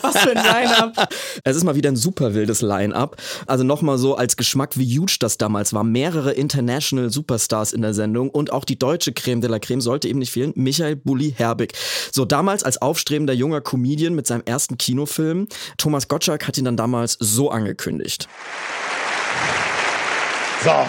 Was für ein Line-Up. Es ist mal wieder ein super wildes Line-Up. Also nochmal so als Geschmack, wie huge das damals war. Mehrere International Superstars in der Sendung und auch die deutsche Creme de la Creme sollte eben nicht fehlen. Michael Bulli Herbig. So damals als aufstrebender junger Comedian mit seinem ersten Kinofilm. Thomas Gottschalk hat ihn dann damals so angekündigt. So,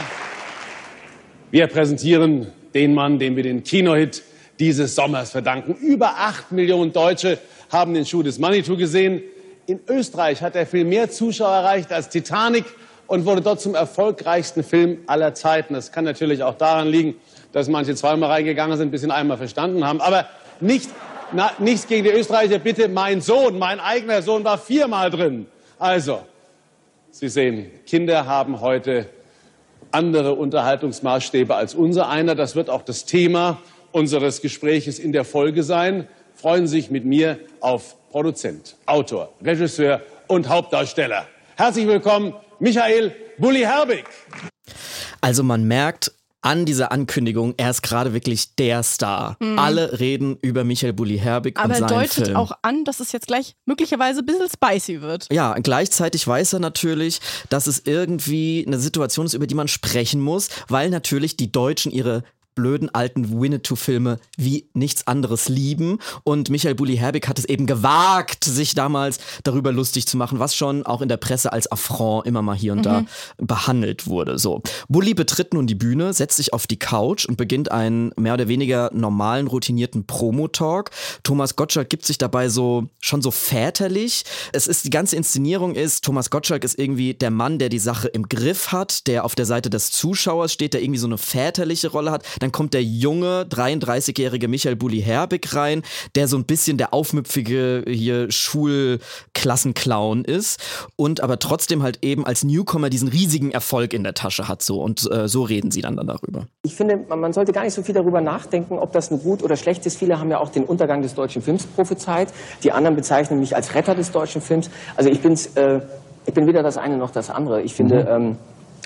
wir präsentieren den Mann, dem wir den Kinohit dieses Sommers verdanken. Über acht Millionen Deutsche haben den Schuh des Manitou gesehen. In Österreich hat der Film mehr Zuschauer erreicht als Titanic und wurde dort zum erfolgreichsten Film aller Zeiten. Das kann natürlich auch daran liegen, dass manche zweimal reingegangen sind, bis sie ihn einmal verstanden haben. Aber nicht, na, nichts gegen die Österreicher, bitte. Mein Sohn, mein eigener Sohn war viermal drin. Also, Sie sehen, Kinder haben heute andere Unterhaltungsmaßstäbe als unser einer. Das wird auch das Thema unseres Gespräches in der Folge sein. Freuen Sie sich mit mir auf Produzent, Autor, Regisseur und Hauptdarsteller. Herzlich willkommen, Michael Bulli Herbig. Also man merkt, an dieser Ankündigung, er ist gerade wirklich der Star. Mhm. Alle reden über Michael Bulli Herbig Aber und seinen er deutet Film. auch an, dass es jetzt gleich möglicherweise ein bisschen spicy wird. Ja, gleichzeitig weiß er natürlich, dass es irgendwie eine Situation ist, über die man sprechen muss, weil natürlich die Deutschen ihre blöden alten Winnetou-Filme wie nichts anderes lieben. Und Michael Bulli Herbig hat es eben gewagt, sich damals darüber lustig zu machen, was schon auch in der Presse als Affront immer mal hier und da behandelt wurde. So. Bulli betritt nun die Bühne, setzt sich auf die Couch und beginnt einen mehr oder weniger normalen, routinierten Promo-Talk. Thomas Gottschalk gibt sich dabei so schon so väterlich. Es ist die ganze Inszenierung ist, Thomas Gottschalk ist irgendwie der Mann, der die Sache im Griff hat, der auf der Seite des Zuschauers steht, der irgendwie so eine väterliche Rolle hat. Dann kommt der junge 33-jährige Michael Bulli Herbig rein, der so ein bisschen der aufmüpfige hier Schulklassenclown ist und aber trotzdem halt eben als Newcomer diesen riesigen Erfolg in der Tasche hat so und äh, so reden sie dann, dann darüber. Ich finde, man sollte gar nicht so viel darüber nachdenken, ob das ein gut oder schlecht ist. Viele haben ja auch den Untergang des deutschen Films prophezeit. Die anderen bezeichnen mich als Retter des deutschen Films. Also ich, bin's, äh, ich bin weder das eine noch das andere. Ich finde, ähm,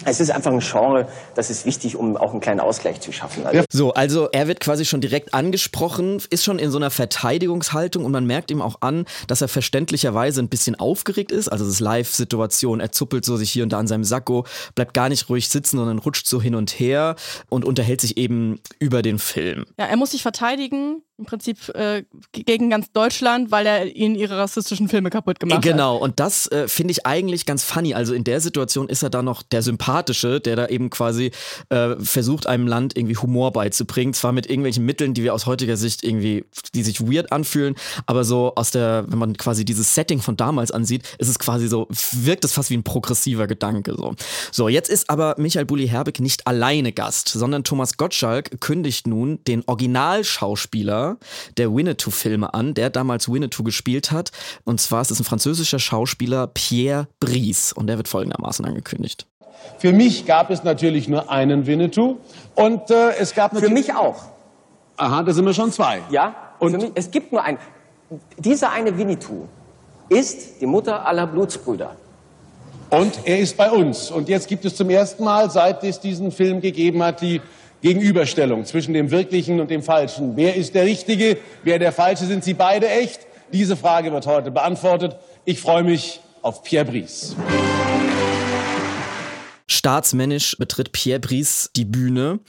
es ist einfach ein Genre, das ist wichtig, um auch einen kleinen Ausgleich zu schaffen. Also So, also er wird quasi schon direkt angesprochen, ist schon in so einer Verteidigungshaltung und man merkt ihm auch an, dass er verständlicherweise ein bisschen aufgeregt ist. Also das ist Live-Situation, er zuppelt so sich hier und da an seinem Sakko, bleibt gar nicht ruhig sitzen, sondern rutscht so hin und her und unterhält sich eben über den Film. Ja, er muss sich verteidigen, im Prinzip äh, gegen ganz Deutschland, weil er ihnen ihre rassistischen Filme kaputt gemacht hat. Genau, und das äh, finde ich eigentlich ganz funny. Also in der Situation ist er da noch der Sympathische, der da eben quasi äh, versucht, einem Land irgendwie Humor beizubringen. Zwar mit irgendwelchen Mitteln, die wir aus heutiger Sicht irgendwie, die sich weird anfühlen, aber so aus der, wenn man quasi dieses Setting von damals ansieht, ist es quasi so, wirkt es fast wie ein progressiver Gedanke. So, so jetzt ist aber Michael Bulli Herbig nicht alleine Gast, sondern Thomas Gottschalk kündigt nun den Originalschauspieler der Winnetou-Filme an, der damals Winnetou gespielt hat. Und zwar ist es ein französischer Schauspieler, Pierre Brice. Und der wird folgendermaßen angekündigt. Für mich gab es natürlich nur einen Winnetou und äh, es gab Für mich auch. Aha, da sind wir schon zwei. Ja, und mich, es gibt nur einen. Dieser eine Winnetou ist die Mutter aller Blutsbrüder. Und er ist bei uns. Und jetzt gibt es zum ersten Mal, seit es diesen Film gegeben hat, die Gegenüberstellung zwischen dem Wirklichen und dem Falschen. Wer ist der Richtige? Wer der Falsche? Sind sie beide echt? Diese Frage wird heute beantwortet. Ich freue mich auf Pierre Brice. Staatsmännisch betritt Pierre Brice die Bühne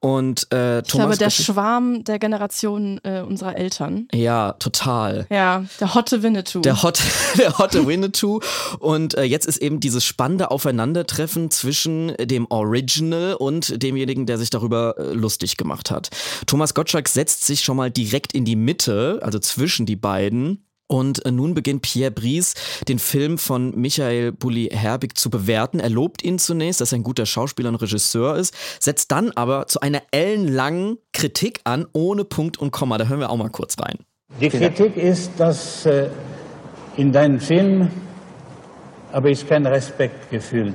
und äh, Ich glaube, Thomas der Schwarm der Generation äh, unserer Eltern. Ja, total. Ja, der Hotte Winnetou. Der Hot, der Hotte Winnetou. Und äh, jetzt ist eben dieses spannende Aufeinandertreffen zwischen dem Original und demjenigen, der sich darüber äh, lustig gemacht hat. Thomas Gottschalk setzt sich schon mal direkt in die Mitte, also zwischen die beiden. Und äh, nun beginnt Pierre Brice, den Film von Michael Bulli Herbig zu bewerten. Er lobt ihn zunächst, dass er ein guter Schauspieler und Regisseur ist, setzt dann aber zu einer ellenlangen Kritik an, ohne Punkt und Komma. Da hören wir auch mal kurz rein. Die Kritik ist, dass äh, in deinem Film habe ich keinen Respekt gefühlt.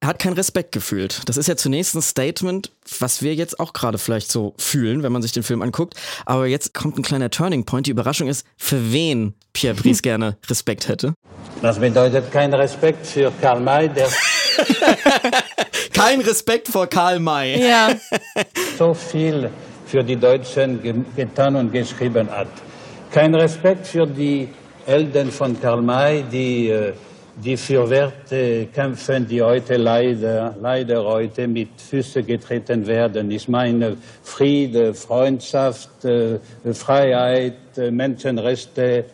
Er hat keinen Respekt gefühlt. Das ist ja zunächst ein Statement, was wir jetzt auch gerade vielleicht so fühlen, wenn man sich den Film anguckt. Aber jetzt kommt ein kleiner Turning Point. Die Überraschung ist, für wen Pierre Brice gerne Respekt hätte. Das bedeutet kein Respekt für Karl May, der Kein Respekt vor Karl May. Ja. so viel für die Deutschen ge getan und geschrieben hat. Kein Respekt für die Helden von Karl May, die, äh, die für Werte kämpfen, die heute leider, leider heute mit Füßen getreten werden. Ich meine Friede, Freundschaft, äh, Freiheit, äh, Menschenrechte,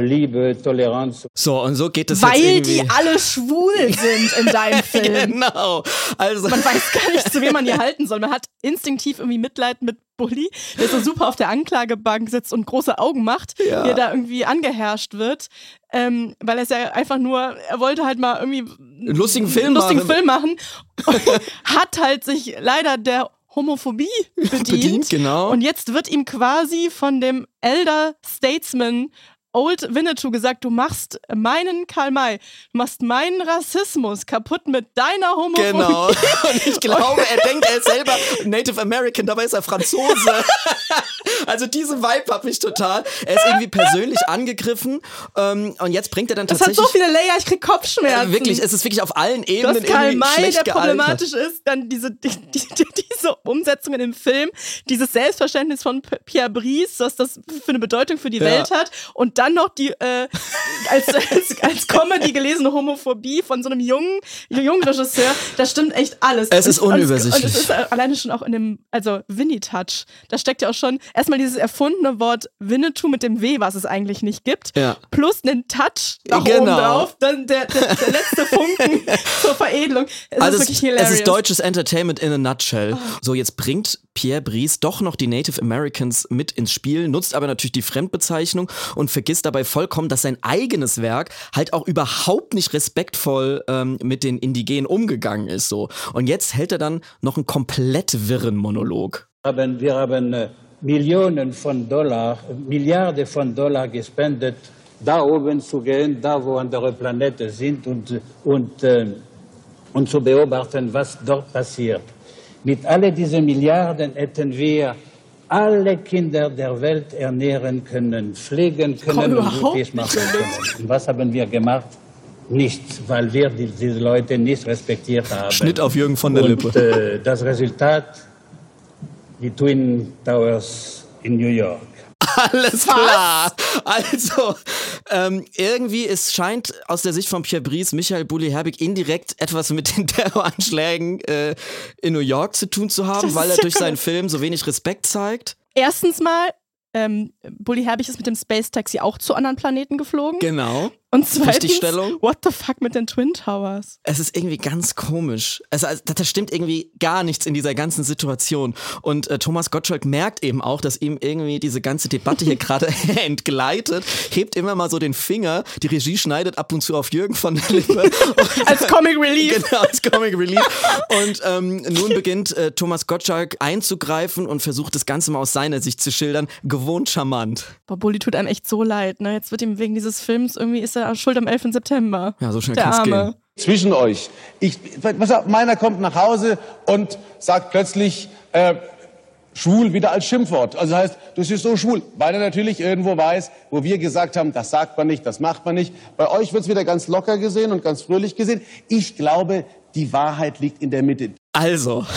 Liebe, Toleranz. So, und so geht es Weil jetzt irgendwie. die alle schwul sind in deinem Film. genau. Also Man weiß gar nicht, zu wem man hier halten soll. Man hat instinktiv irgendwie Mitleid mit Bully, der so super auf der Anklagebank sitzt und große Augen macht, Ja. wie er da irgendwie angeherrscht wird. Ähm, weil er ist ja einfach nur, er wollte halt mal irgendwie Einen lustigen Film einen lustigen machen. Film machen. Und hat halt sich leider der Homophobie bedient. Bedient, genau. Und jetzt wird ihm quasi von dem Elder Statesman Old Winnetou gesagt, du machst meinen Karl May, du machst meinen Rassismus kaputt mit deiner Homophobie. Genau. Und ich glaube, er denkt, er ist selber Native American, dabei ist er Franzose. Also diese Vibe hab ich total. Er ist irgendwie persönlich angegriffen ähm, und jetzt bringt er dann Das hat tatsächlich so viele Layer, ich krieg Kopfschmerzen. Äh, wirklich, es ist wirklich auf allen Ebenen hast Karl May, der problematisch ist, dann diese, die, die, die, diese Umsetzung in dem Film, dieses Selbstverständnis von Pierre Brice, was das für eine Bedeutung für die Ja. Welt hat und dann noch die äh, als, als, als Comedy gelesene Homophobie von so einem jungen, jungen Regisseur, da stimmt echt alles. Es ist Und- und unübersichtlich. Und es ist alleine schon auch in dem, also Winnie-Touch, da steckt ja auch schon erstmal dieses erfundene Wort Winnetou mit dem W, was es eigentlich nicht gibt, Ja. plus einen Touch nach Genau. oben drauf, dann der, der, der letzte Funken zur Veredelung. Es also ist es, wirklich es hilarious. ist deutsches Entertainment in a nutshell. Oh. So, jetzt bringt Pierre Brice doch noch die Native Americans mit ins Spiel, nutzt aber natürlich die Fremdbezeichnung und vergisst dabei vollkommen, dass sein eigenes Werk halt auch überhaupt nicht respektvoll ähm, mit den Indigenen umgegangen ist. So. Und jetzt hält er dann noch einen komplett wirren Monolog. haben, wir haben äh, Millionen von Dollar, Milliarden von Dollar gespendet, da oben zu gehen, da wo andere Planeten sind und, und, äh, und zu beobachten, was dort passiert. Mit all diesen Milliarden hätten wir alle Kinder der Welt ernähren können, pflegen können und glücklich machen können. Und was haben wir gemacht? Nichts, weil wir die, diese Leute nicht respektiert haben. Schnitt auf Jürgen von der Und, Lippe. Äh, das Resultat, die Twin Towers in New York. Alles klar. Also, ähm, irgendwie, es scheint aus der Sicht von Pierre Brice, Michael Bulli-Herbig indirekt etwas mit den Terroranschlägen äh, in New York zu tun zu haben, Das weil er ja durch seinen Film so wenig Respekt zeigt. Erstens mal, ähm, Bully Herbig ist mit dem Space Taxi auch zu anderen Planeten geflogen. Genau. Und zweitens, what the fuck mit den Twin Towers? Es ist irgendwie ganz komisch. Es, also, da stimmt irgendwie gar nichts in dieser ganzen Situation. Und äh, Thomas Gottschalk merkt eben auch, dass ihm irgendwie diese ganze Debatte hier gerade entgleitet, hebt immer mal so den Finger. Die Regie schneidet ab und zu auf Jürgen von der Lippe. Als Comic Relief. Genau, als Comic Relief. Und ähm, nun beginnt äh, Thomas Gottschalk einzugreifen und versucht das Ganze mal aus seiner Sicht zu schildern. Gewohnt charmant. Boah, Bully tut einem echt so leid, ne? Jetzt wird ihm wegen dieses Films irgendwie ist er schuld am 11. September. Ja, so schnell Arme. gehen. zwischen euch. Ich, pass auf, meiner kommt nach Hause und sagt plötzlich äh, schwul wieder als Schimpfwort. Also heißt, das ist so schwul, weil er natürlich irgendwo weiß, wo wir gesagt haben, das sagt man nicht, das macht man nicht. Bei euch wird's wieder ganz locker gesehen und ganz fröhlich gesehen. Ich glaube, die Wahrheit liegt in der Mitte. Also.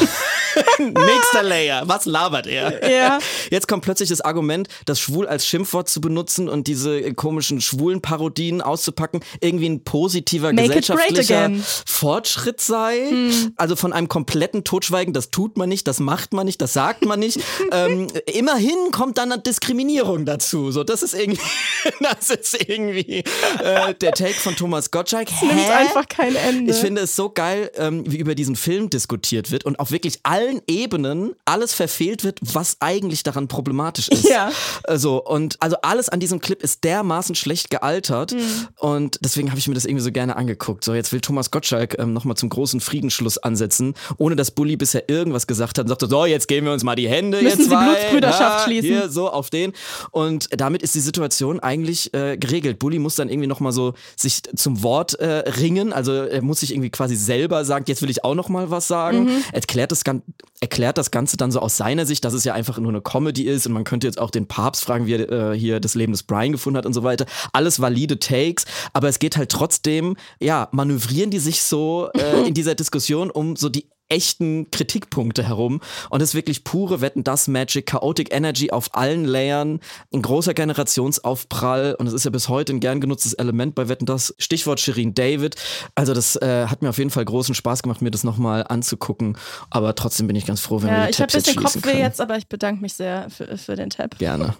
Nächster Layer. Was labert er? Ja. Jetzt kommt plötzlich das Argument, das schwul als Schimpfwort zu benutzen und diese äh, komischen schwulen Parodien auszupacken, irgendwie ein positiver Make gesellschaftlicher. Fortschritt sei. Also von einem kompletten Totschweigen, das tut man nicht, das macht man nicht, das sagt man nicht. ähm, immerhin kommt dann eine Diskriminierung dazu. So, das ist irgendwie, das ist irgendwie äh, der Take von Thomas Gottschalk. Nimmt Hä? einfach kein Ende. Ich finde es so geil, ähm, wie über diesen Film diskutiert wird und auf wirklich allen allen Ebenen alles verfehlt wird, was eigentlich daran problematisch ist. Ja. Also, und also alles an diesem Clip ist dermaßen schlecht gealtert. Mhm. Und deswegen habe ich mir das irgendwie so gerne angeguckt. So, jetzt will Thomas Gottschalk ähm, nochmal zum großen Friedensschluss ansetzen, ohne dass Bulli bisher irgendwas gesagt hat und sagte, so, jetzt geben wir uns mal die Hände. Müssen ihr Sie zwei, Blutsbrüderschaft ja, schließen. Hier, so auf den. Und damit ist die Situation eigentlich äh, geregelt. Bulli muss dann irgendwie nochmal so sich zum Wort äh, ringen. Also er muss sich irgendwie quasi selber sagen, jetzt will ich auch nochmal was sagen. Mhm. Erklärt, das, Gan- erklärt das Ganze dann so aus seiner Sicht, dass es ja einfach nur eine Comedy ist und man könnte jetzt auch den Papst fragen, wie er äh, hier das Leben des Brian gefunden hat und so weiter. Alles valide Takes, aber es geht halt trotzdem, ja, manövrieren die sich so äh, in dieser Diskussion um so die echten Kritikpunkte herum und es ist wirklich pure Wetten das Magic, Chaotic Energy auf allen Layern, ein großer Generationsaufprall und es ist ja bis heute ein gern genutztes Element bei Wetten das. Stichwort Shirin David. Also das äh, hat mir auf jeden Fall großen Spaß gemacht, mir das nochmal anzugucken, aber trotzdem bin ich ganz froh, wenn wir Ja, die ich habe Tabs ein jetzt bisschen Kopfweh jetzt, aber ich bedanke mich sehr für, für den Tab. Gerne.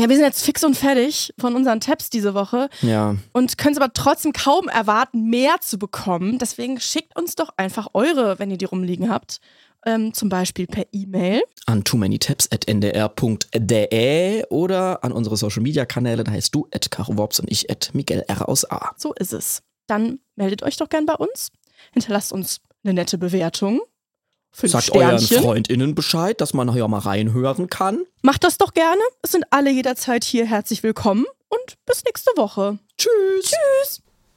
Ja, wir sind jetzt fix und fertig von unseren Tabs diese Woche Ja. und können es aber trotzdem kaum erwarten, mehr zu bekommen. Deswegen schickt uns doch einfach eure, wenn ihr die rumliegen habt. Ähm, zum Beispiel per E-Mail. An too many tabs at ndr.de oder an unsere Social Media Kanäle, da heißt du at Caro Worps und ich at Miguel R aus A. So ist es. Dann meldet euch doch gern bei uns. Hinterlasst uns eine nette Bewertung. Fünf Sagt euren Sternchen. FreundInnen Bescheid, dass man hier mal reinhören kann. Macht das doch gerne. Es sind alle jederzeit hier herzlich willkommen und bis nächste Woche. Tschüss. Tschüss.